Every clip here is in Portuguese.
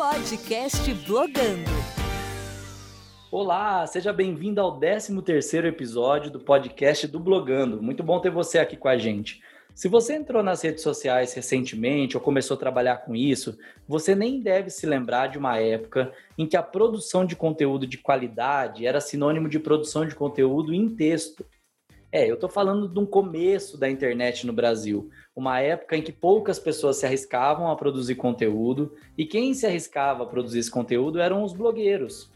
Podcast Blogando. Olá, seja bem-vindo ao 13º episódio do podcast do Blogando. Muito bom ter você aqui com a gente. Se você entrou nas redes sociais recentemente ou começou a trabalhar com isso, você nem deve se lembrar de uma época em que a produção de conteúdo de qualidade era sinônimo de produção de conteúdo em texto. É, eu estou falando de um começo da internet no Brasil, uma época em que poucas pessoas se arriscavam a produzir conteúdo e quem se arriscava a produzir esse conteúdo eram os blogueiros.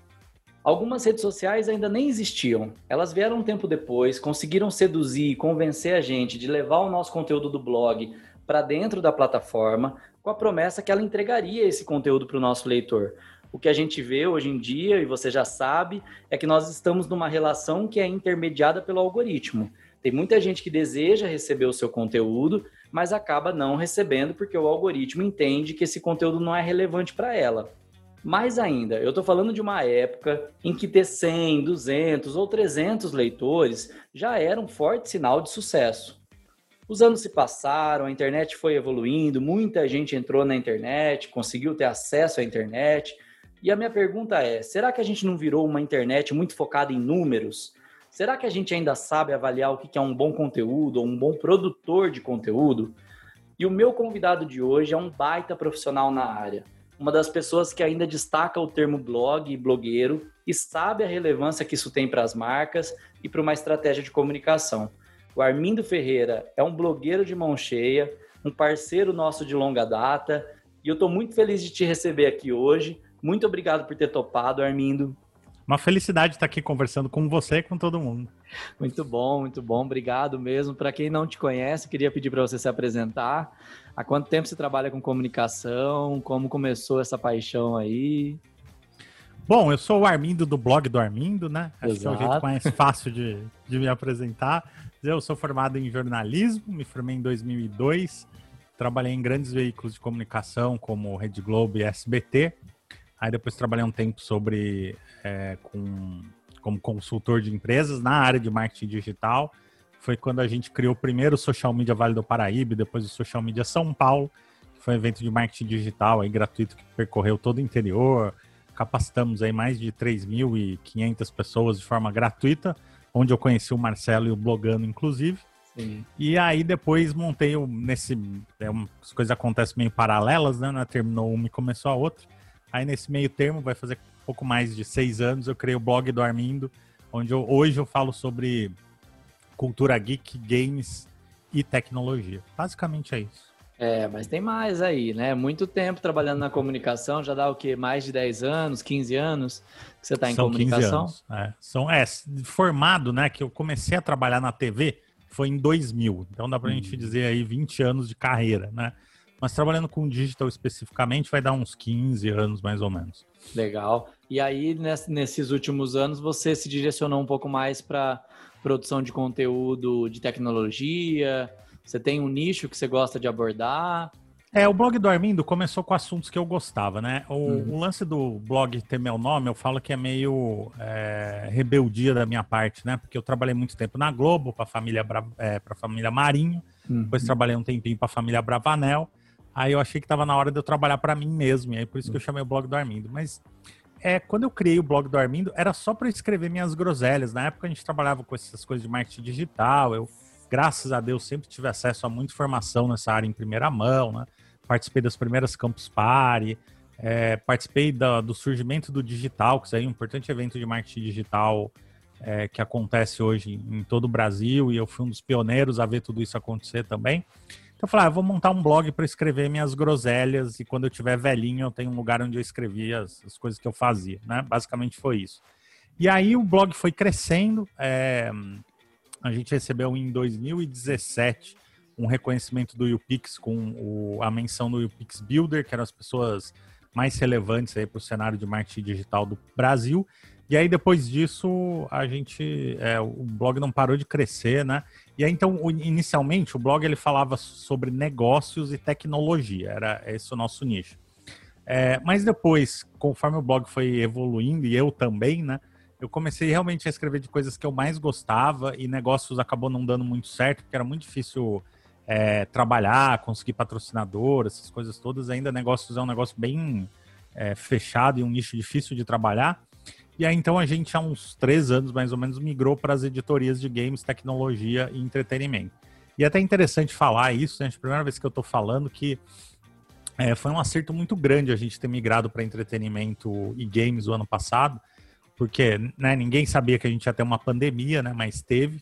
Algumas redes sociais ainda nem existiam. Elas vieram um tempo depois, conseguiram seduzir e convencer a gente de levar o nosso conteúdo do blog para dentro da plataforma, com a promessa que ela entregaria esse conteúdo para o nosso leitor. O que a gente vê hoje em dia, e você já sabe, é que nós estamos numa relação que é intermediada pelo algoritmo. Tem muita gente que deseja receber o seu conteúdo, mas acaba não recebendo porque o algoritmo entende que esse conteúdo não é relevante para ela. Mais ainda, eu estou falando de uma época em que ter 100, 200 ou 300 leitores já era um forte sinal de sucesso. Os anos se passaram, a internet foi evoluindo, muita gente entrou na internet, conseguiu ter acesso à internet. E a minha pergunta é: será que a gente não virou uma internet muito focada em números? Será que a gente ainda sabe avaliar o que é um bom conteúdo ou um bom produtor de conteúdo? E o meu convidado de hoje é um baita profissional na área uma das pessoas que ainda destaca o termo blog e blogueiro e sabe a relevância que isso tem para as marcas e para uma estratégia de comunicação. O Armindo Ferreira é um blogueiro de mão cheia, um parceiro nosso de longa data, e eu estou muito feliz de te receber aqui hoje. Muito obrigado por ter topado, Armindo. Uma felicidade estar aqui conversando com você e com todo mundo. Muito bom, muito bom. Obrigado mesmo. Para quem não te conhece, queria pedir para você se apresentar. Há quanto tempo você trabalha com comunicação? Como começou essa paixão aí? Bom, eu sou o Armindo do blog do Armindo, né? Acho que é o jeito mais fácil de, de me apresentar. Eu sou formado em jornalismo, me formei em 2002, trabalhei em grandes veículos de comunicação como Rede Globo e SBT. Aí depois trabalhei um tempo sobre é, com, como consultor de empresas na área de marketing digital. Foi quando a gente criou o primeiro Social Media Vale do Paraíba, depois o Social Media São Paulo, que foi um evento de marketing digital aí, gratuito que percorreu todo o interior. Capacitamos aí mais de 3.500 pessoas de forma gratuita, onde eu conheci o Marcelo e o Blogando, inclusive. Sim. E aí depois montei o, nesse. É, as coisas acontecem meio paralelas, né? Terminou uma e começou a outra. Aí nesse meio termo, vai fazer pouco mais de seis anos, eu criei o blog do Armindo, onde eu, hoje eu falo sobre cultura geek, games e tecnologia. Basicamente é isso. É, mas tem mais aí, né? Muito tempo trabalhando na comunicação, já dá o quê? Mais de 10 anos, 15 anos que você está em São comunicação? 15 anos. É. São, é, formado, né? Que eu comecei a trabalhar na TV foi em 2000. Então dá pra hum. gente dizer aí 20 anos de carreira, né? Mas trabalhando com digital especificamente vai dar uns 15 anos mais ou menos. Legal. E aí, nesses últimos anos, você se direcionou um pouco mais para produção de conteúdo de tecnologia? Você tem um nicho que você gosta de abordar? É, o blog do Armindo começou com assuntos que eu gostava, né? O, uhum. o lance do blog ter meu nome, eu falo que é meio é, rebeldia da minha parte, né? Porque eu trabalhei muito tempo na Globo, para a família, é, família Marinho, uhum. depois trabalhei um tempinho para a família Bravanel. Aí eu achei que estava na hora de eu trabalhar para mim mesmo, e aí por isso que eu chamei o blog do Armindo. Mas é, quando eu criei o blog do Armindo, era só para escrever minhas groselhas. Na época a gente trabalhava com essas coisas de marketing digital. Eu, graças a Deus, sempre tive acesso a muita informação nessa área em primeira mão, né? Participei das primeiras Campus Party, é, participei da, do surgimento do digital, que é um importante evento de marketing digital é, que acontece hoje em todo o Brasil, e eu fui um dos pioneiros a ver tudo isso acontecer também. Então eu falei, ah, eu vou montar um blog para escrever minhas groselhas e quando eu tiver velhinho eu tenho um lugar onde eu escrevia as, as, coisas que eu fazia, né? Basicamente foi isso. E aí o blog foi crescendo. É, a gente recebeu em 2017 um reconhecimento do UPix com o, a menção do UPix Builder, que eram as pessoas mais relevantes aí para o cenário de marketing digital do Brasil. E aí, depois disso, a gente. É, o blog não parou de crescer, né? E aí, então, inicialmente, o blog ele falava sobre negócios e tecnologia, era esse o nosso nicho. É, mas depois, conforme o blog foi evoluindo, e eu também, né? Eu comecei realmente a escrever de coisas que eu mais gostava e negócios acabou não dando muito certo, porque era muito difícil é, trabalhar, conseguir patrocinador, essas coisas todas. Ainda negócios é um negócio bem é, fechado e um nicho difícil de trabalhar. E aí, então, a gente, há uns três anos, mais ou menos, migrou para as editorias de games, tecnologia e entretenimento. E é até interessante falar isso, né? A primeira vez que eu estou falando que é, foi um acerto muito grande a gente ter migrado para entretenimento e games o ano passado, porque né, ninguém sabia que a gente ia ter uma pandemia, né? Mas teve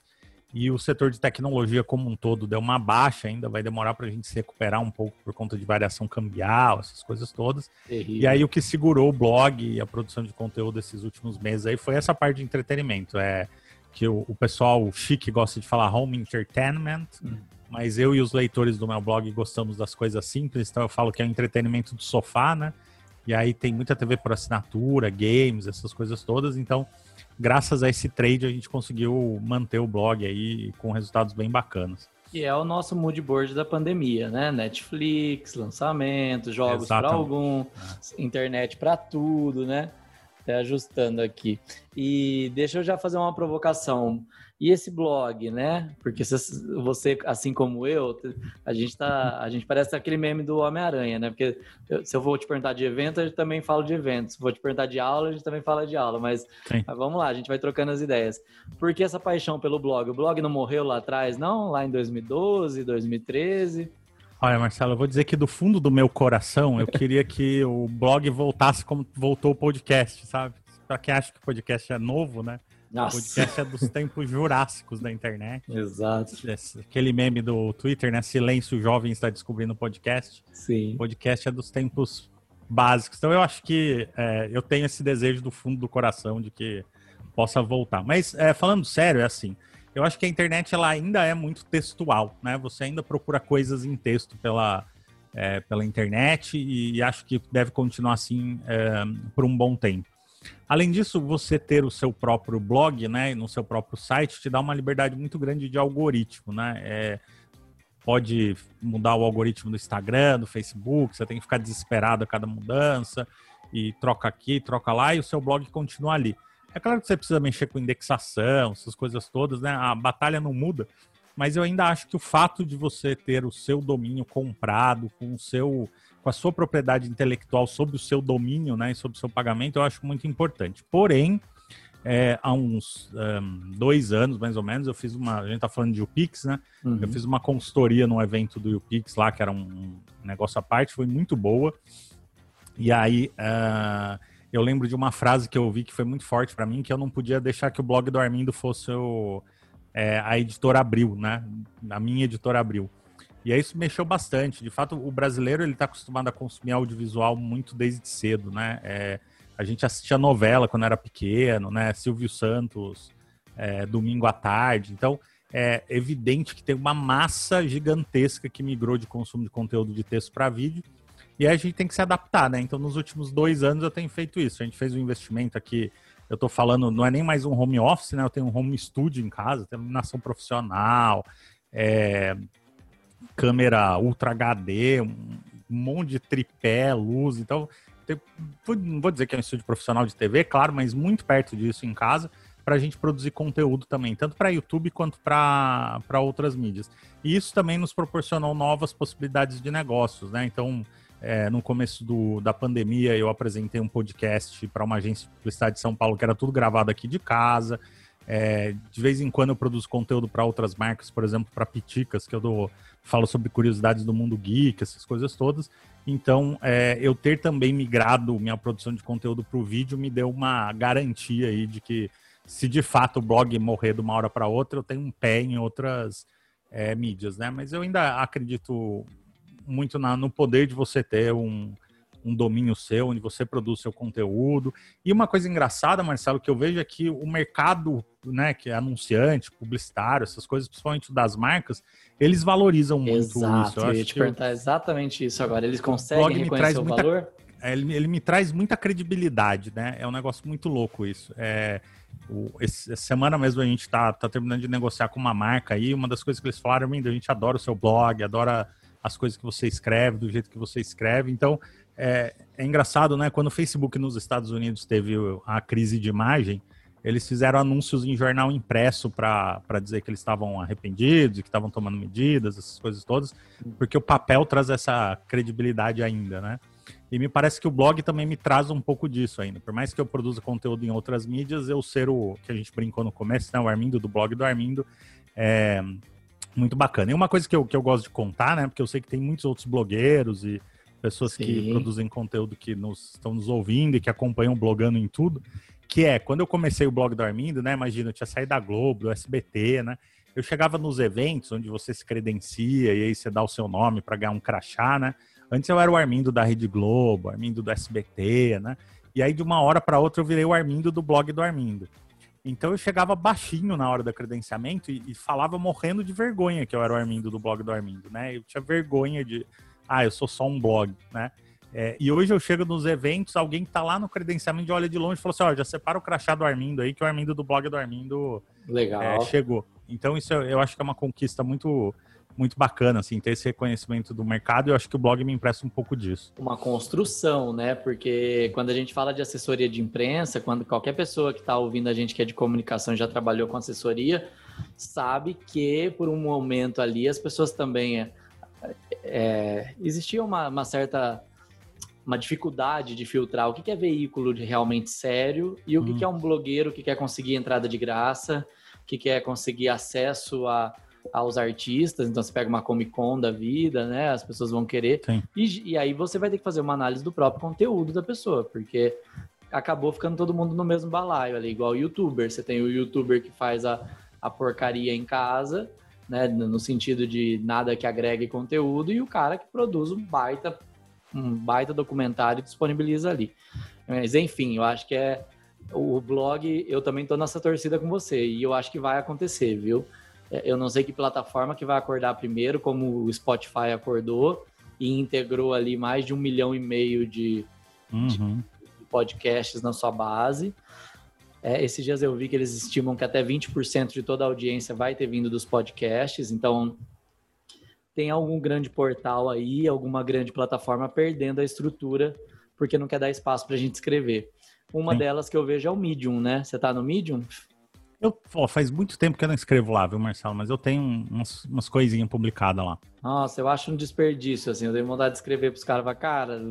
e o setor de tecnologia como um todo deu uma baixa, ainda vai demorar para a gente se recuperar um pouco por conta de variação cambial, essas coisas todas. Terrível. E aí o que segurou o blog e a produção de conteúdo esses últimos meses aí foi essa parte de entretenimento, é que o, o pessoal chique gosta de falar home entertainment, hum. mas eu e os leitores do meu blog gostamos das coisas simples, então eu falo que é o entretenimento do sofá, né? E aí tem muita TV por assinatura, games, essas coisas todas, então graças a esse trade a gente conseguiu manter o blog aí com resultados bem bacanas. Que é o nosso mood board da pandemia, né? Netflix, lançamentos, jogos para algum, é. internet para tudo, né? Até ajustando aqui. E deixa eu já fazer uma provocação. E esse blog, né? Porque você, assim como eu, a gente tá, a gente parece aquele meme do Homem-Aranha, né? Porque se eu vou te perguntar de evento, a gente também fala de eventos. Se vou te perguntar de aula, a gente também fala de aula. Mas, mas, vamos lá, a gente vai trocando as ideias. Por que essa paixão pelo blog? O blog não morreu lá atrás, não? Lá em 2012, 2013? Olha, Marcelo, eu vou dizer que do fundo do meu coração, eu queria que o blog voltasse como voltou o podcast, sabe? Para quem acha que o podcast é novo, né? Nossa. O podcast é dos tempos jurássicos da internet. Exato. Aquele meme do Twitter, né? Silêncio jovem está descobrindo o podcast. Sim. O podcast é dos tempos básicos. Então eu acho que é, eu tenho esse desejo do fundo do coração de que possa voltar. Mas é, falando sério, é assim. Eu acho que a internet ela ainda é muito textual, né? Você ainda procura coisas em texto pela, é, pela internet e, e, acho que deve continuar assim é, por um bom tempo. Além disso, você ter o seu próprio blog, né, no seu próprio site, te dá uma liberdade muito grande de algoritmo, né? É, pode mudar o algoritmo do Instagram, do Facebook, você tem que ficar desesperado a cada mudança e troca aqui, troca lá e o seu blog continua ali. É claro que você precisa mexer com indexação, essas coisas todas, né? A batalha não muda, mas eu ainda acho que o fato de você ter o seu domínio comprado com o seu com a sua propriedade intelectual sobre o seu domínio, né, e sobre o seu pagamento, eu acho muito importante. Porém, é, há uns um, dois anos, mais ou menos, eu fiz uma. A gente tá falando de UPix, né? Uhum. Eu fiz uma consultoria num evento do UPix lá, que era um, negócio à parte, foi muito boa. E aí uh, eu lembro de uma frase que eu ouvi que foi muito forte para mim, que eu não podia deixar que o blog do Armindo fosse o, é, a editora Abril, né? A minha editora Abril. E aí isso mexeu bastante. De fato, o brasileiro ele está acostumado a consumir audiovisual muito desde cedo, né? É, a gente assistia novela quando era pequeno, né? Silvio Santos, é, domingo à tarde. Então, é evidente que tem uma massa gigantesca que migrou de consumo de conteúdo de texto para vídeo. E aí a gente tem que se adaptar, né? Então, nos últimos dois anos eu tenho feito isso. A gente fez um investimento aqui. Eu estou falando, não é nem mais um home office, né? Eu tenho um home studio em casa, tenho iluminação profissional, é, câmera Ultra HD, um monte de tripé, luz. Então, não vou dizer que é um estúdio profissional de TV, claro, mas muito perto disso em casa, para a gente produzir conteúdo também, tanto para YouTube quanto para outras mídias. E isso também nos proporcionou novas possibilidades de negócios, né? Então, é, no começo do, da pandemia, eu apresentei um podcast para uma agência de publicidade de São Paulo, que era tudo gravado aqui de casa. É, de vez em quando eu produzo conteúdo para outras marcas, por exemplo, para Piticas, que eu dou, falo sobre curiosidades do mundo geek, essas coisas todas. Então, é, eu ter também migrado minha produção de conteúdo para o vídeo me deu uma garantia aí de que se de fato o blog morrer de uma hora para outra, eu tenho um pé em outras é, mídias, né? Mas eu ainda acredito muito na, no poder de você ter um, um domínio seu, onde você produz seu conteúdo. E uma coisa engraçada, Marcelo, que eu vejo é que o mercado, né, que é anunciante, publicitário, essas coisas, principalmente das marcas, eles valorizam muito Exato, isso. Eu, eu ia te perguntar eu... exatamente isso agora. Eles conseguem reconhecer o muita... valor? É, ele, ele, me traz muita credibilidade, né? É um negócio muito louco isso. É, o, esse, essa semana mesmo a gente tá, tá terminando de negociar com uma marca aí. Uma das coisas que eles falaram, a gente adora o seu blog, adora as coisas que você escreve, do jeito que você escreve. Então, é, é, engraçado, né? Quando o Facebook nos Estados Unidos teve a crise de imagem, eles fizeram anúncios em jornal impresso para dizer que eles estavam arrependidos que estavam tomando medidas, essas coisas todas, porque o papel traz essa credibilidade ainda, né? E me parece que o blog também me traz um pouco disso ainda. Por mais que eu produza conteúdo em outras mídias, eu ser o que a gente brincou no começo, né? O Armindo, do blog do Armindo. É muito bacana. E uma coisa que eu, que eu gosto de contar, né? Porque eu sei que tem muitos outros blogueiros e pessoas Sim. que produzem conteúdo que nos, estão nos ouvindo e que acompanham blogando em tudo, que é, quando eu comecei o blog do Armindo, né? Imagina, eu tinha saído da Globo, do SBT, né? Eu chegava nos eventos onde você se credencia e aí você dá o seu nome para ganhar um crachá, né? Antes eu era o Armindo da Rede Globo, Armindo do SBT, né? E aí de uma hora para outra eu virei o Armindo do blog do Armindo. Então eu chegava baixinho na hora do credenciamento e, e, falava morrendo de vergonha que eu era o Armindo do blog do Armindo, né? Eu tinha vergonha de, ah, eu sou só um blog, né? É, e hoje eu chego nos eventos, alguém que tá lá no credenciamento olha de longe e fala assim: ó, já separa o crachá do Armindo aí, que o Armindo do blog do Armindo Legal. É, chegou. Então isso eu acho que é uma conquista muito muito bacana, assim, ter esse reconhecimento do mercado, e eu acho que o blog me empresta um pouco disso. Uma construção, né? Porque quando a gente fala de assessoria de imprensa, quando qualquer pessoa que está ouvindo a gente que é de comunicação já trabalhou com assessoria, sabe que por um momento ali as pessoas também. É, existia uma, uma certa uma dificuldade de filtrar o que é veículo de realmente sério e o que hum. é um blogueiro que quer conseguir entrada de graça, que quer conseguir acesso a, aos artistas. Então você pega uma Comic Con da vida, né? As pessoas vão querer. E, e, aí você vai ter que fazer uma análise do próprio conteúdo da pessoa, porque acabou ficando todo mundo no mesmo balaio ali, igual o youtuber. Você tem o youtuber que faz a, a porcaria em casa, né? No sentido de nada que agregue conteúdo, e o cara que produz um baita, um baita documentário e disponibiliza ali. Mas enfim, eu acho que é o blog, eu também tô nessa torcida com você, e eu acho que vai acontecer, viu? É, eu não sei que plataforma que vai acordar primeiro, como o Spotify acordou e integrou ali mais de um milhão e meio de, uhum. de podcasts na sua base. É, esses dias eu vi que eles estimam que até 20% de toda a audiência vai ter vindo dos podcasts, então tem algum grande portal aí, alguma grande plataforma perdendo a estrutura porque não quer dar espaço para a gente escrever. Uma Sim. delas que eu vejo é o Medium, né? Você está no Medium? Eu, ó, faz muito tempo que eu não escrevo lá, viu, Marcelo? Mas eu tenho umas, umas coisinhas publicadas lá. Nossa, eu acho um desperdício, assim. Eu tenho vontade de escrever pros caras, cara,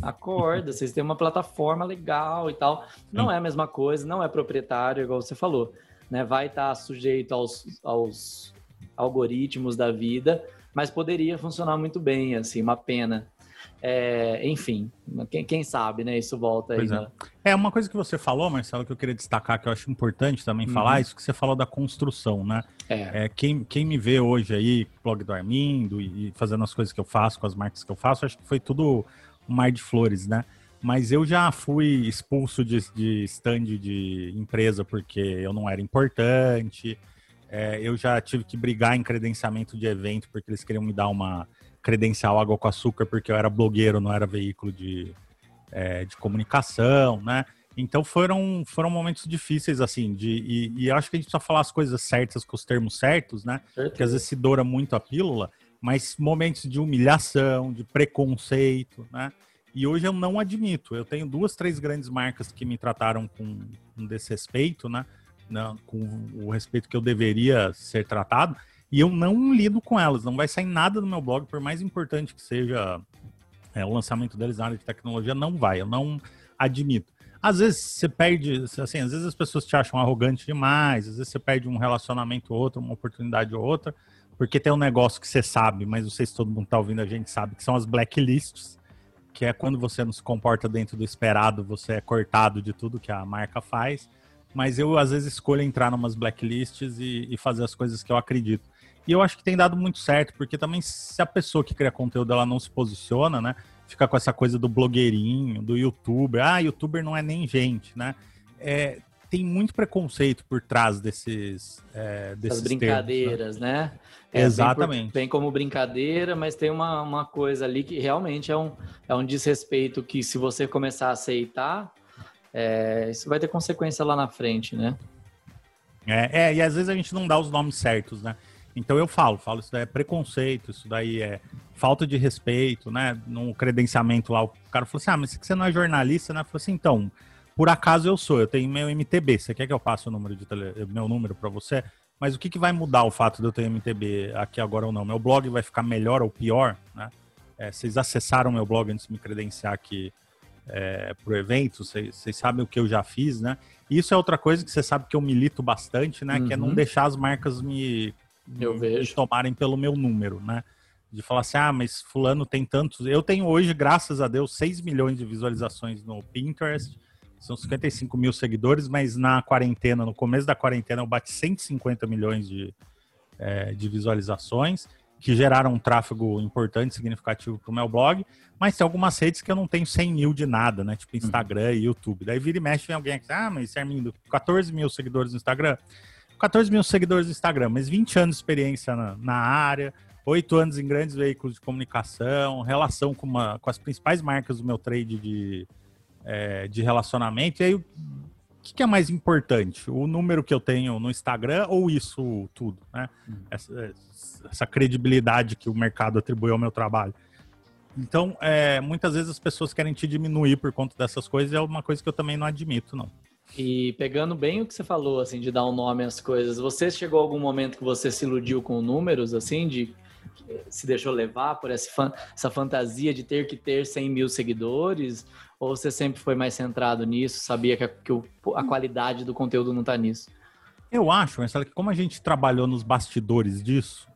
acorda, vocês têm uma plataforma legal e tal. Não Sim. é a mesma coisa, não é proprietário, igual você falou. Né? Vai estar tá sujeito aos, aos algoritmos da vida, mas poderia funcionar muito bem, assim, uma pena. É, enfim, quem, quem, sabe, né? Isso volta aí. É. é. uma coisa que você falou, Marcelo, que eu queria destacar, que eu acho importante também uhum. falar, isso que você falou da construção, né? É. é. quem, quem me vê hoje aí, blog do Armindo e, e fazendo as coisas que eu faço, com as marcas que eu faço, acho que foi tudo um mar de flores, né? Mas eu já fui expulso de, de stand de empresa porque eu não era importante. É, eu já tive que brigar em credenciamento de evento porque eles queriam me dar uma credencial água com açúcar porque eu era blogueiro, não era veículo de, é, de comunicação, né? Então foram, foram momentos difíceis, assim, de, e, e acho que a gente precisa falar as coisas certas com os termos certos, né? Porque às vezes se doura muito a pílula, mas momentos de humilhação, de preconceito, né? E hoje eu não admito. Eu tenho duas, três grandes marcas que me trataram com, com desrespeito, né? Não, com o respeito que eu deveria ser tratado e eu não lido com elas. Não vai sair nada do meu blog, por mais importante que seja é, o lançamento deles na área de tecnologia, não vai. Eu não admito. Às vezes você perde, assim, às vezes as pessoas te acham arrogante demais, às vezes você perde um relacionamento ou outro, uma oportunidade ou outra, porque tem um negócio que você sabe, mas não sei se todo mundo tá ouvindo, a gente sabe, que são as blacklists, que é quando você não se comporta dentro do esperado, você é cortado de tudo que a marca faz. Mas eu, às vezes, escolho entrar numas blacklists e, e fazer as coisas que eu acredito. E eu acho que tem dado muito certo, porque também se a pessoa que cria conteúdo ela não se posiciona, né? Fica com essa coisa do blogueirinho, do youtuber. Ah, youtuber não é nem gente, né? É, tem muito preconceito por trás desses, é, desses As brincadeiras, termos, né? né? É, Exatamente. Vem, como brincadeira, mas tem uma, uma coisa ali que realmente é um, é um desrespeito que se você começar a aceitar, é, isso vai ter consequência lá na frente, né? É, é, e às vezes a gente não dá os nomes certos, né? Então eu falo, falo, isso daí é preconceito, isso daí é falta de respeito, né? No credenciamento lá, o cara falou assim: ah, mas você não é jornalista, né? Eu falei assim, então, por acaso eu sou, eu tenho meu MTB. Você quer que eu passe o número de tele... meu número para você? Mas o que, que vai mudar o fato de eu ter MTB aqui agora ou não? Meu blog vai ficar melhor ou pior, né? é, vocês acessaram meu blog antes de me credenciar aqui é, para o evento, vocês, vocês sabem o que eu já fiz, né? Isso é outra coisa que você sabe que eu milito bastante, né? Uhum. Que é não uhum. deixar as marcas me, eu me tomarem pelo meu número, né? De falar assim, ah, mas fulano tem tantos. Eu tenho hoje, graças a Deus, 6 milhões de visualizações no Pinterest. São 55 mil seguidores, mas na quarentena, no começo da quarentena, eu bati 150 milhões de, é, de visualizações que geraram um tráfego importante, significativo para o meu blog, mas tem algumas redes que eu não tenho 100 mil de nada, né? Tipo Instagram uhum. e YouTube. Daí vira e mexe, vem alguém aqui, ah, mas Armindo, 14 mil seguidores no Instagram. 14 mil seguidores no Instagram, mas 20 anos de experiência na, na área, 8 anos em grandes veículos de comunicação, relação com, uma, com as principais marcas do meu trade de, é, de relacionamento. E aí que, que, é mais importante? O número que eu tenho no Instagram ou isso tudo? Né? Uhum. Essa, essa, credibilidade que o mercado atribui ao meu trabalho. Então, é, muitas vezes as pessoas querem te diminuir por conta dessas coisas, e é uma coisa que eu também não admito, não. E pegando bem o que você falou, assim, de dar um nome às coisas, você chegou a algum momento que você se iludiu com números, assim, de se deixou levar por essa, essa fantasia de ter que ter 100 mil seguidores? Ou você sempre foi mais centrado nisso, sabia que a, que o, a qualidade do conteúdo não está nisso? Eu acho, Marcelo, que como a gente trabalhou nos bastidores disso,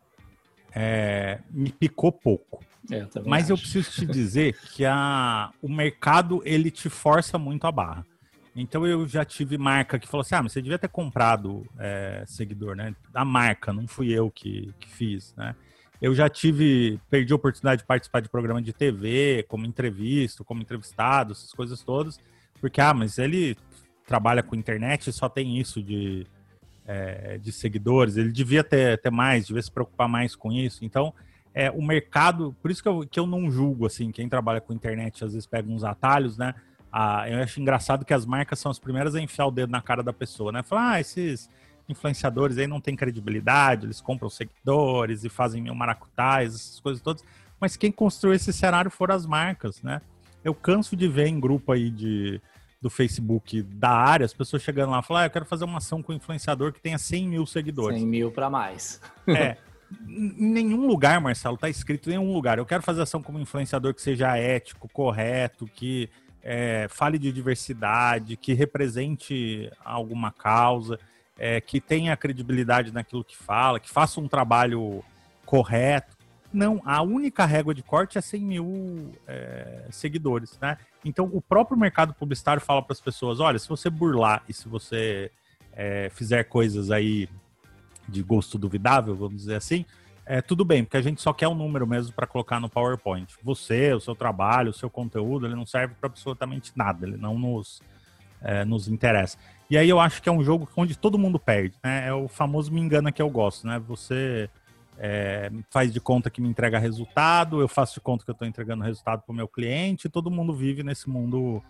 é, me picou pouco. É, eu Mas acho. eu preciso te dizer que a, o mercado ele te força muito a barra. Então eu já tive marca que falou assim: ah, mas você devia ter comprado é, seguidor, né? A marca, não fui eu que, que fiz, né? Eu já tive, perdi a oportunidade de participar de programa de TV, como entrevista, como entrevistado, essas coisas todas, porque, ah, mas ele trabalha com internet e só tem isso de, é, de seguidores, ele devia ter, ter mais, devia se preocupar mais com isso. Então, é, o mercado, por isso que eu, que eu não julgo, assim, quem trabalha com internet às vezes pega uns atalhos, né? Ah, eu acho engraçado que as marcas são as primeiras a enfiar o dedo na cara da pessoa, né? Falar, ah, esses influenciadores aí não têm credibilidade, eles compram seguidores e fazem mil maracutais, essas coisas todas. Mas quem construiu esse cenário foram as marcas, né? Eu canso de ver em grupo aí de, do Facebook da área, as pessoas chegando lá e falando, ah, eu quero fazer uma ação com um influenciador que tenha 100 mil seguidores. 100 mil para mais. É. em nenhum lugar, Marcelo, tá escrito em nenhum lugar. Eu quero fazer ação como influenciador que seja ético, correto, que é, fale de diversidade, que represente alguma causa é, que tenha credibilidade naquilo que fala, que faça um trabalho correto. Não, a única régua de corte é 100 mil é, seguidores, né? Então, o próprio mercado publicitário fala para as pessoas: olha, se você burlar e se você é, fizer coisas aí de gosto duvidável, vamos dizer assim, é, tudo bem, porque a gente só quer um número mesmo para colocar no PowerPoint. Você, o seu trabalho, o seu conteúdo, ele não serve para absolutamente nada, ele não nos, é, nos interessa. E aí eu acho que é um jogo onde todo mundo perde, né? É o famoso me engana que eu gosto, né? Você é, faz de conta que me entrega resultado, eu faço de conta que eu estou entregando resultado para o meu cliente, todo mundo vive nesse mundo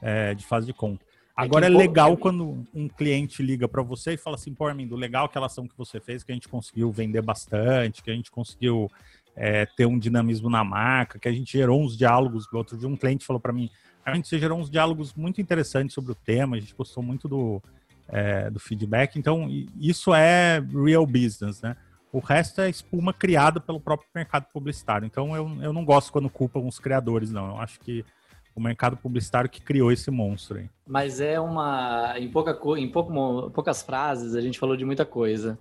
é, de faz de conta. É Agora é, é legal quando um cliente liga para você e fala assim, pô, Armindo, legal aquela ação que você fez, que a gente conseguiu vender bastante, que a gente conseguiu é, ter um dinamismo na marca, que a gente gerou uns diálogos. Outro dia um cliente falou para mim, a gente gerou uns diálogos muito interessantes sobre o tema, a gente gostou muito do, é, do feedback, então isso é real business, né? O resto é espuma criada pelo próprio mercado publicitário. Então eu, eu não gosto quando culpam os criadores, não. Eu acho que o mercado publicitário que criou esse monstro aí. Mas é uma. Em, pouca, em pouco, poucas frases, a gente falou de muita coisa.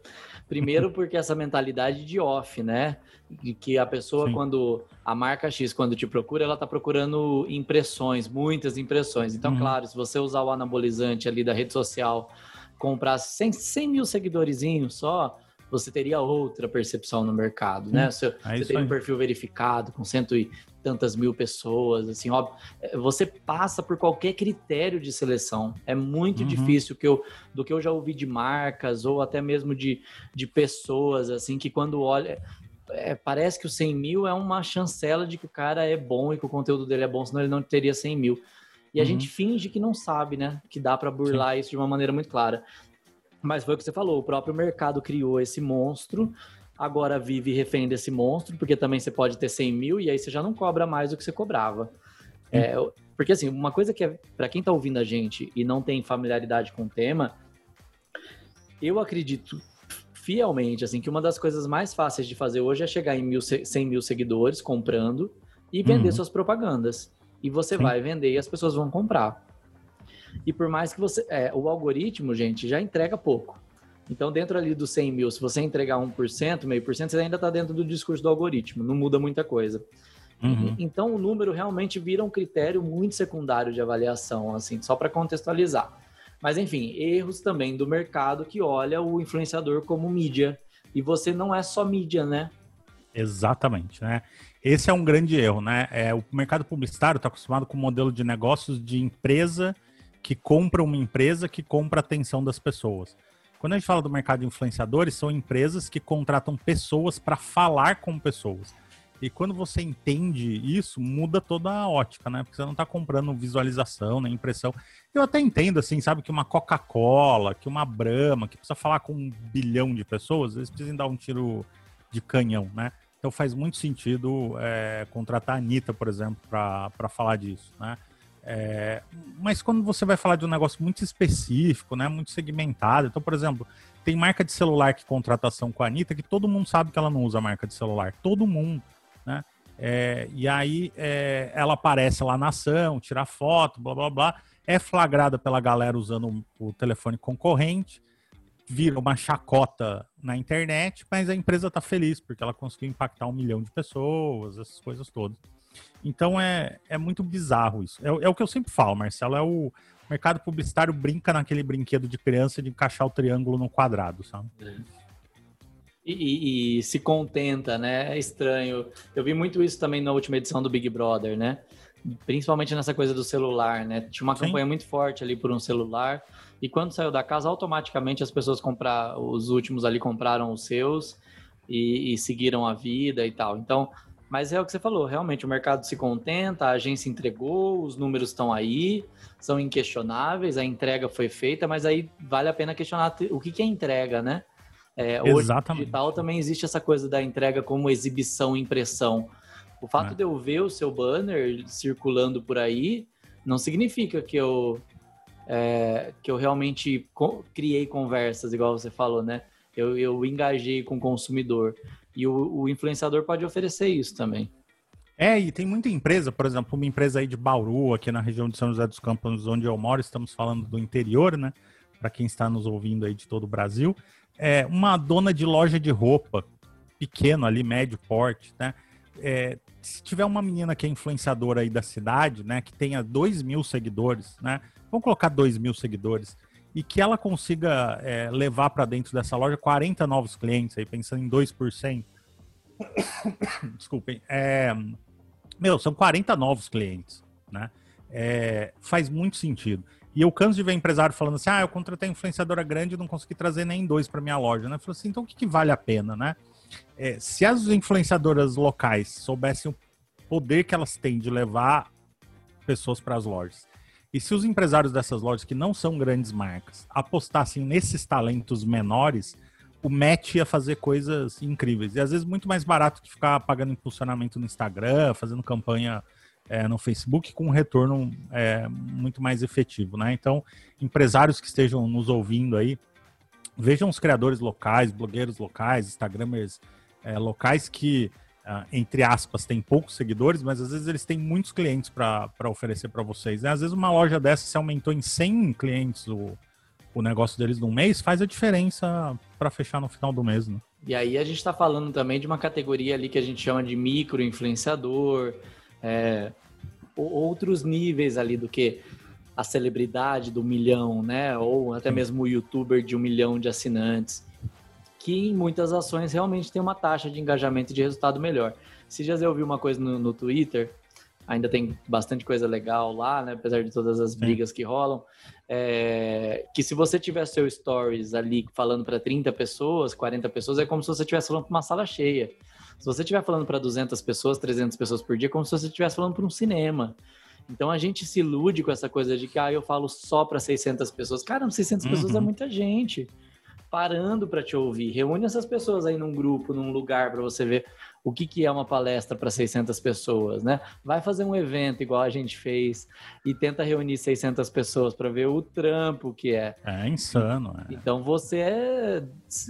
Primeiro, porque essa mentalidade de off, né? De que a pessoa, Sim. quando. A marca X, quando te procura, ela está procurando impressões, muitas impressões. Então, uhum. claro, se você usar o anabolizante ali da rede social, comprar 100, 100 mil seguidores só, você teria outra percepção no mercado, né? Você, é você teria um perfil verificado com cento e tantas mil pessoas, assim, óbvio. É, você passa por qualquer critério de seleção. É muito uhum. difícil que eu, do que eu já ouvi de marcas ou até mesmo de, de pessoas, assim, que quando olha. É, parece que o 100 mil é uma chancela de que o cara é bom e que o conteúdo dele é bom, senão ele não teria 100 mil. E a uhum. gente finge que não sabe, né? Que dá para burlar Sim. isso de uma maneira muito clara. Mas foi o que você falou, o próprio mercado criou esse monstro, agora vive refém desse monstro, porque também você pode ter 100 mil e aí você já não cobra mais do que você cobrava. É, porque assim, uma coisa que é, para quem tá ouvindo a gente e não tem familiaridade com o tema, eu acredito fielmente assim que uma das coisas mais fáceis de fazer hoje é chegar em mil, 100 mil seguidores comprando e vender uhum. suas propagandas. E você Sim. vai vender e as pessoas vão comprar. E por mais que você. É, o algoritmo, gente, já entrega pouco. Então, dentro ali dos 100 mil, se você entregar 1%, meio por cento, você ainda está dentro do discurso do algoritmo, não muda muita coisa. Uhum. Então, o número realmente vira um critério muito secundário de avaliação, assim, só para contextualizar. Mas, enfim, erros também do mercado que olha o influenciador como mídia. E você não é só mídia, né? Exatamente, né? Esse é um grande erro, né? É, o mercado publicitário está acostumado com o modelo de negócios de empresa que compra uma empresa que compra a atenção das pessoas. Quando a gente fala do mercado de influenciadores, são empresas que contratam pessoas para falar com pessoas. E quando você entende isso, muda toda a ótica, né? Porque você não está comprando visualização, nem impressão. Eu até entendo, assim, sabe, que uma Coca-Cola, que uma Brahma, que precisa falar com um bilhão de pessoas, eles precisam dar um tiro de canhão, né? Então faz muito sentido é, contratar a Anitta, por exemplo, para falar disso, né? É, mas quando você vai falar de um negócio muito específico, né, muito segmentado, então, por exemplo, tem marca de celular que contratação com a Anitta que todo mundo sabe que ela não usa marca de celular, todo mundo, né? É, e aí é, ela aparece lá na ação, tira foto, blá blá blá, é flagrada pela galera usando o telefone concorrente, vira uma chacota na internet, mas a empresa está feliz porque ela conseguiu impactar um milhão de pessoas, essas coisas todas. Então é, é muito bizarro isso. É, é o que eu sempre falo, Marcelo, é o mercado publicitário brinca naquele brinquedo de criança de encaixar o triângulo no quadrado, sabe? E, e, e, se contenta, né? É estranho. Eu vi muito isso também na última edição do Big Brother, né? Principalmente nessa coisa do celular, né? Tinha uma Sim. campanha muito forte ali por um celular. E quando saiu da casa, automaticamente as pessoas compraram, os últimos ali compraram os seus e, e seguiram a vida e tal. Então, mas é o que você falou, realmente o mercado se contenta, a agência entregou, os números estão aí, são inquestionáveis, a entrega foi feita, mas aí vale a pena questionar o que, que é entrega, né? É, no digital também existe essa coisa da entrega como exibição, impressão. O fato é. de eu ver o seu banner circulando por aí não significa que eu é, que eu realmente criei conversas, igual você falou, né? Eu, eu engajei com o consumidor. E o, o influenciador pode oferecer isso também. É, e tem muita empresa, por exemplo, uma empresa aí de Bauru, aqui na região de São José dos Campos, onde eu moro, estamos falando do interior, né? Para quem está nos ouvindo aí de todo o Brasil. É uma dona de loja de roupa, pequeno ali, médio porte, né? É, se tiver uma menina que é influenciadora aí da cidade, né? Que tenha 2 mil seguidores, né? Vamos colocar 2 mil seguidores e que ela consiga é, levar para dentro dessa loja 40 novos clientes, aí pensando em 2%. Desculpem. É, meu, são 40 novos clientes, né? É, faz muito sentido. E eu canso de ver empresário falando assim: ah, eu contratei influenciadora grande e não consegui trazer nem dois para minha loja, né? Eu falo assim: então o que, que vale a pena, né? É, se as influenciadoras locais soubessem o poder que elas têm de levar pessoas para as lojas e se os empresários dessas lojas, que não são grandes marcas, apostassem nesses talentos menores, o match ia fazer coisas incríveis. E às vezes muito mais barato que ficar pagando impulsionamento no Instagram, fazendo campanha é, no Facebook, com um retorno é, muito mais efetivo. Né? Então, empresários que estejam nos ouvindo aí, vejam os criadores locais, blogueiros locais, Instagramers é, locais que entre aspas, tem poucos seguidores, mas às vezes eles têm muitos clientes para oferecer para vocês. Né? Às vezes uma loja dessa, se aumentou em 100 clientes o, o negócio deles num mês, faz a diferença para fechar no final do mês. Né? E aí a gente está falando também de uma categoria ali que a gente chama de micro influenciador, é, outros níveis ali do que a celebridade do milhão, né? Ou até mesmo o youtuber de um milhão de assinantes que em muitas ações realmente tem uma taxa de engajamento e de resultado melhor. Se já eu vi uma coisa no, no, Twitter, ainda tem bastante coisa legal lá, né? Apesar de todas as brigas que rolam, é, que se você tiver seu stories ali falando para 30 pessoas, 40 pessoas, é como se você estivesse falando para uma sala cheia. Se você estiver falando para 200 pessoas, 300 pessoas por dia, é como se você estivesse falando para um cinema. Então a gente se ilude com essa coisa de que ah, eu falo só para 600 pessoas. Cara, 600 uhum. pessoas é muita gente parando para te ouvir. Reúne essas pessoas aí num grupo, num lugar para você ver o que, que é uma palestra para 600 pessoas, né? Vai fazer um evento igual a gente fez e tenta reunir 600 pessoas para ver o trampo que é. É insano. É. Então você é,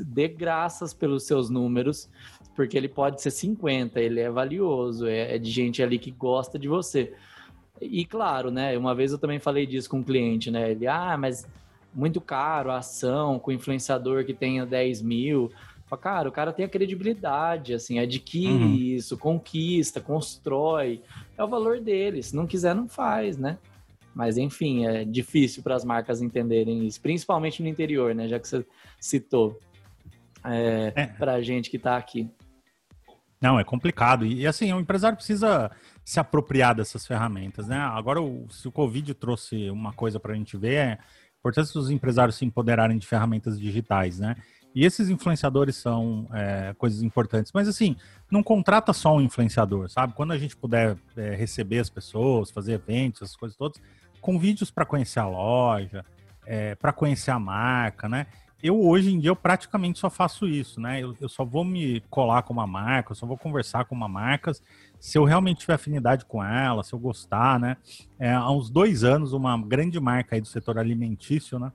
dê graças pelos seus números, porque ele pode ser 50, ele é valioso, é, é de gente ali que gosta de você. E claro, né? Uma vez eu também falei disso com um cliente, né? Ele, ah, mas muito caro a ação com influenciador que tenha 10 mil. Fala, cara, o cara tem a credibilidade, assim, adquire uhum. isso, conquista, constrói. É o valor dele. Se não quiser, não faz, né? Mas, enfim, é difícil para as marcas entenderem isso, principalmente no interior, né? Já que você citou. É, é. Para a gente que está aqui. Não, é complicado. E, assim, o empresário precisa se apropriar dessas ferramentas, né? Agora, o, se o Covid trouxe uma coisa para a gente ver, é importância dos empresários se empoderarem de ferramentas digitais, né? E esses influenciadores são é, coisas importantes. Mas, assim, não contrata só um influenciador, sabe? Quando a gente puder é, receber as pessoas, fazer eventos, essas coisas todas, com vídeos para conhecer a loja, é, para conhecer a marca, né? Eu hoje em dia eu praticamente só faço isso, né? Eu, eu, só vou me colar com uma marca, eu só vou conversar com uma marca se eu realmente tiver afinidade com ela, se eu gostar, né? É, há uns dois anos, uma grande marca aí do setor alimentício, né?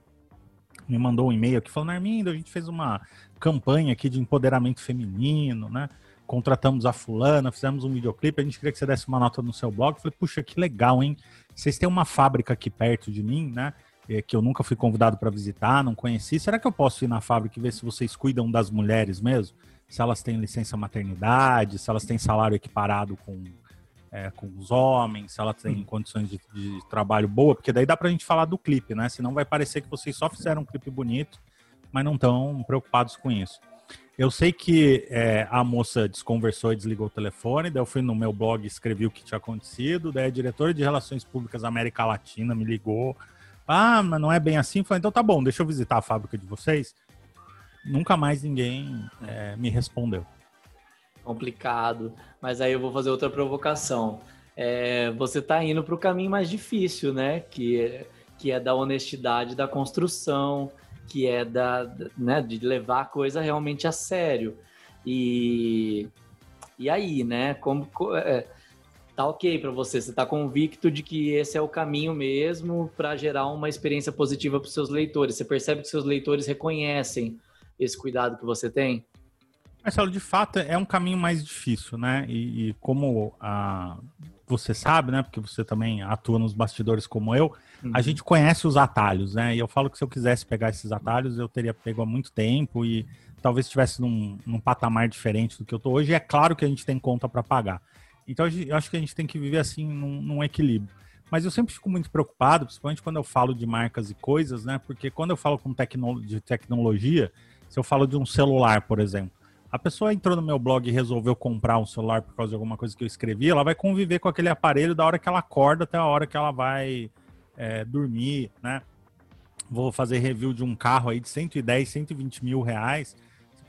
Me mandou um e-mail aqui falando, Armindo, a gente fez uma campanha aqui de empoderamento feminino, né? Contratamos a fulana, fizemos um videoclipe, a gente queria que você desse uma nota no seu blog. Eu falei, puxa, que legal, hein? Vocês têm uma fábrica aqui perto de mim, né? É, que eu nunca fui convidado para visitar, não conheci. Será que eu posso ir na fábrica e ver se vocês cuidam das mulheres mesmo? Se elas têm licença maternidade, se elas têm salário equiparado com, é, com os homens, se elas têm hum. condições de, de, trabalho boa, porque daí dá para a gente falar do clipe, né? Senão vai parecer que vocês só fizeram um clipe bonito, mas não estão preocupados com isso. Eu sei que é, a moça desconversou e desligou o telefone, daí eu fui no meu blog e escrevi o que tinha acontecido, daí a diretora de Relações Públicas da América Latina me ligou, ah, mas não é bem assim. Falei, então tá bom, deixa eu visitar a fábrica de vocês. Nunca mais ninguém é, me respondeu. Complicado. Mas aí eu vou fazer outra provocação. É, você está indo para o caminho mais difícil, né? Que é, que é da honestidade da construção, que é da, né, de levar a coisa realmente a sério. E, e aí, né? Como, é, tá ok para você, você está convicto de que esse é o caminho mesmo para gerar uma experiência positiva para seus leitores. Você percebe que seus leitores reconhecem esse cuidado que você tem? Marcelo, de fato é um caminho mais difícil, né? E, e como a, você sabe, né? Porque você também atua nos bastidores como eu, uhum. a gente conhece os atalhos, né? E eu falo que se eu quisesse pegar esses atalhos, eu teria pego há muito tempo e talvez estivesse num, num patamar diferente do que eu tô hoje. E é claro que a gente tem conta para pagar. Então eu acho que a gente tem que viver assim num, num, equilíbrio. Mas eu sempre fico muito preocupado, principalmente quando eu falo de marcas e coisas, né? Porque quando eu falo com tecno de tecnologia, se eu falo de um celular, por exemplo, a pessoa entrou no meu blog e resolveu comprar um celular por causa de alguma coisa que eu escrevi, ela vai conviver com aquele aparelho da hora que ela acorda até a hora que ela vai é, dormir, né? Vou fazer review de um carro aí de 110, 120 mil reais.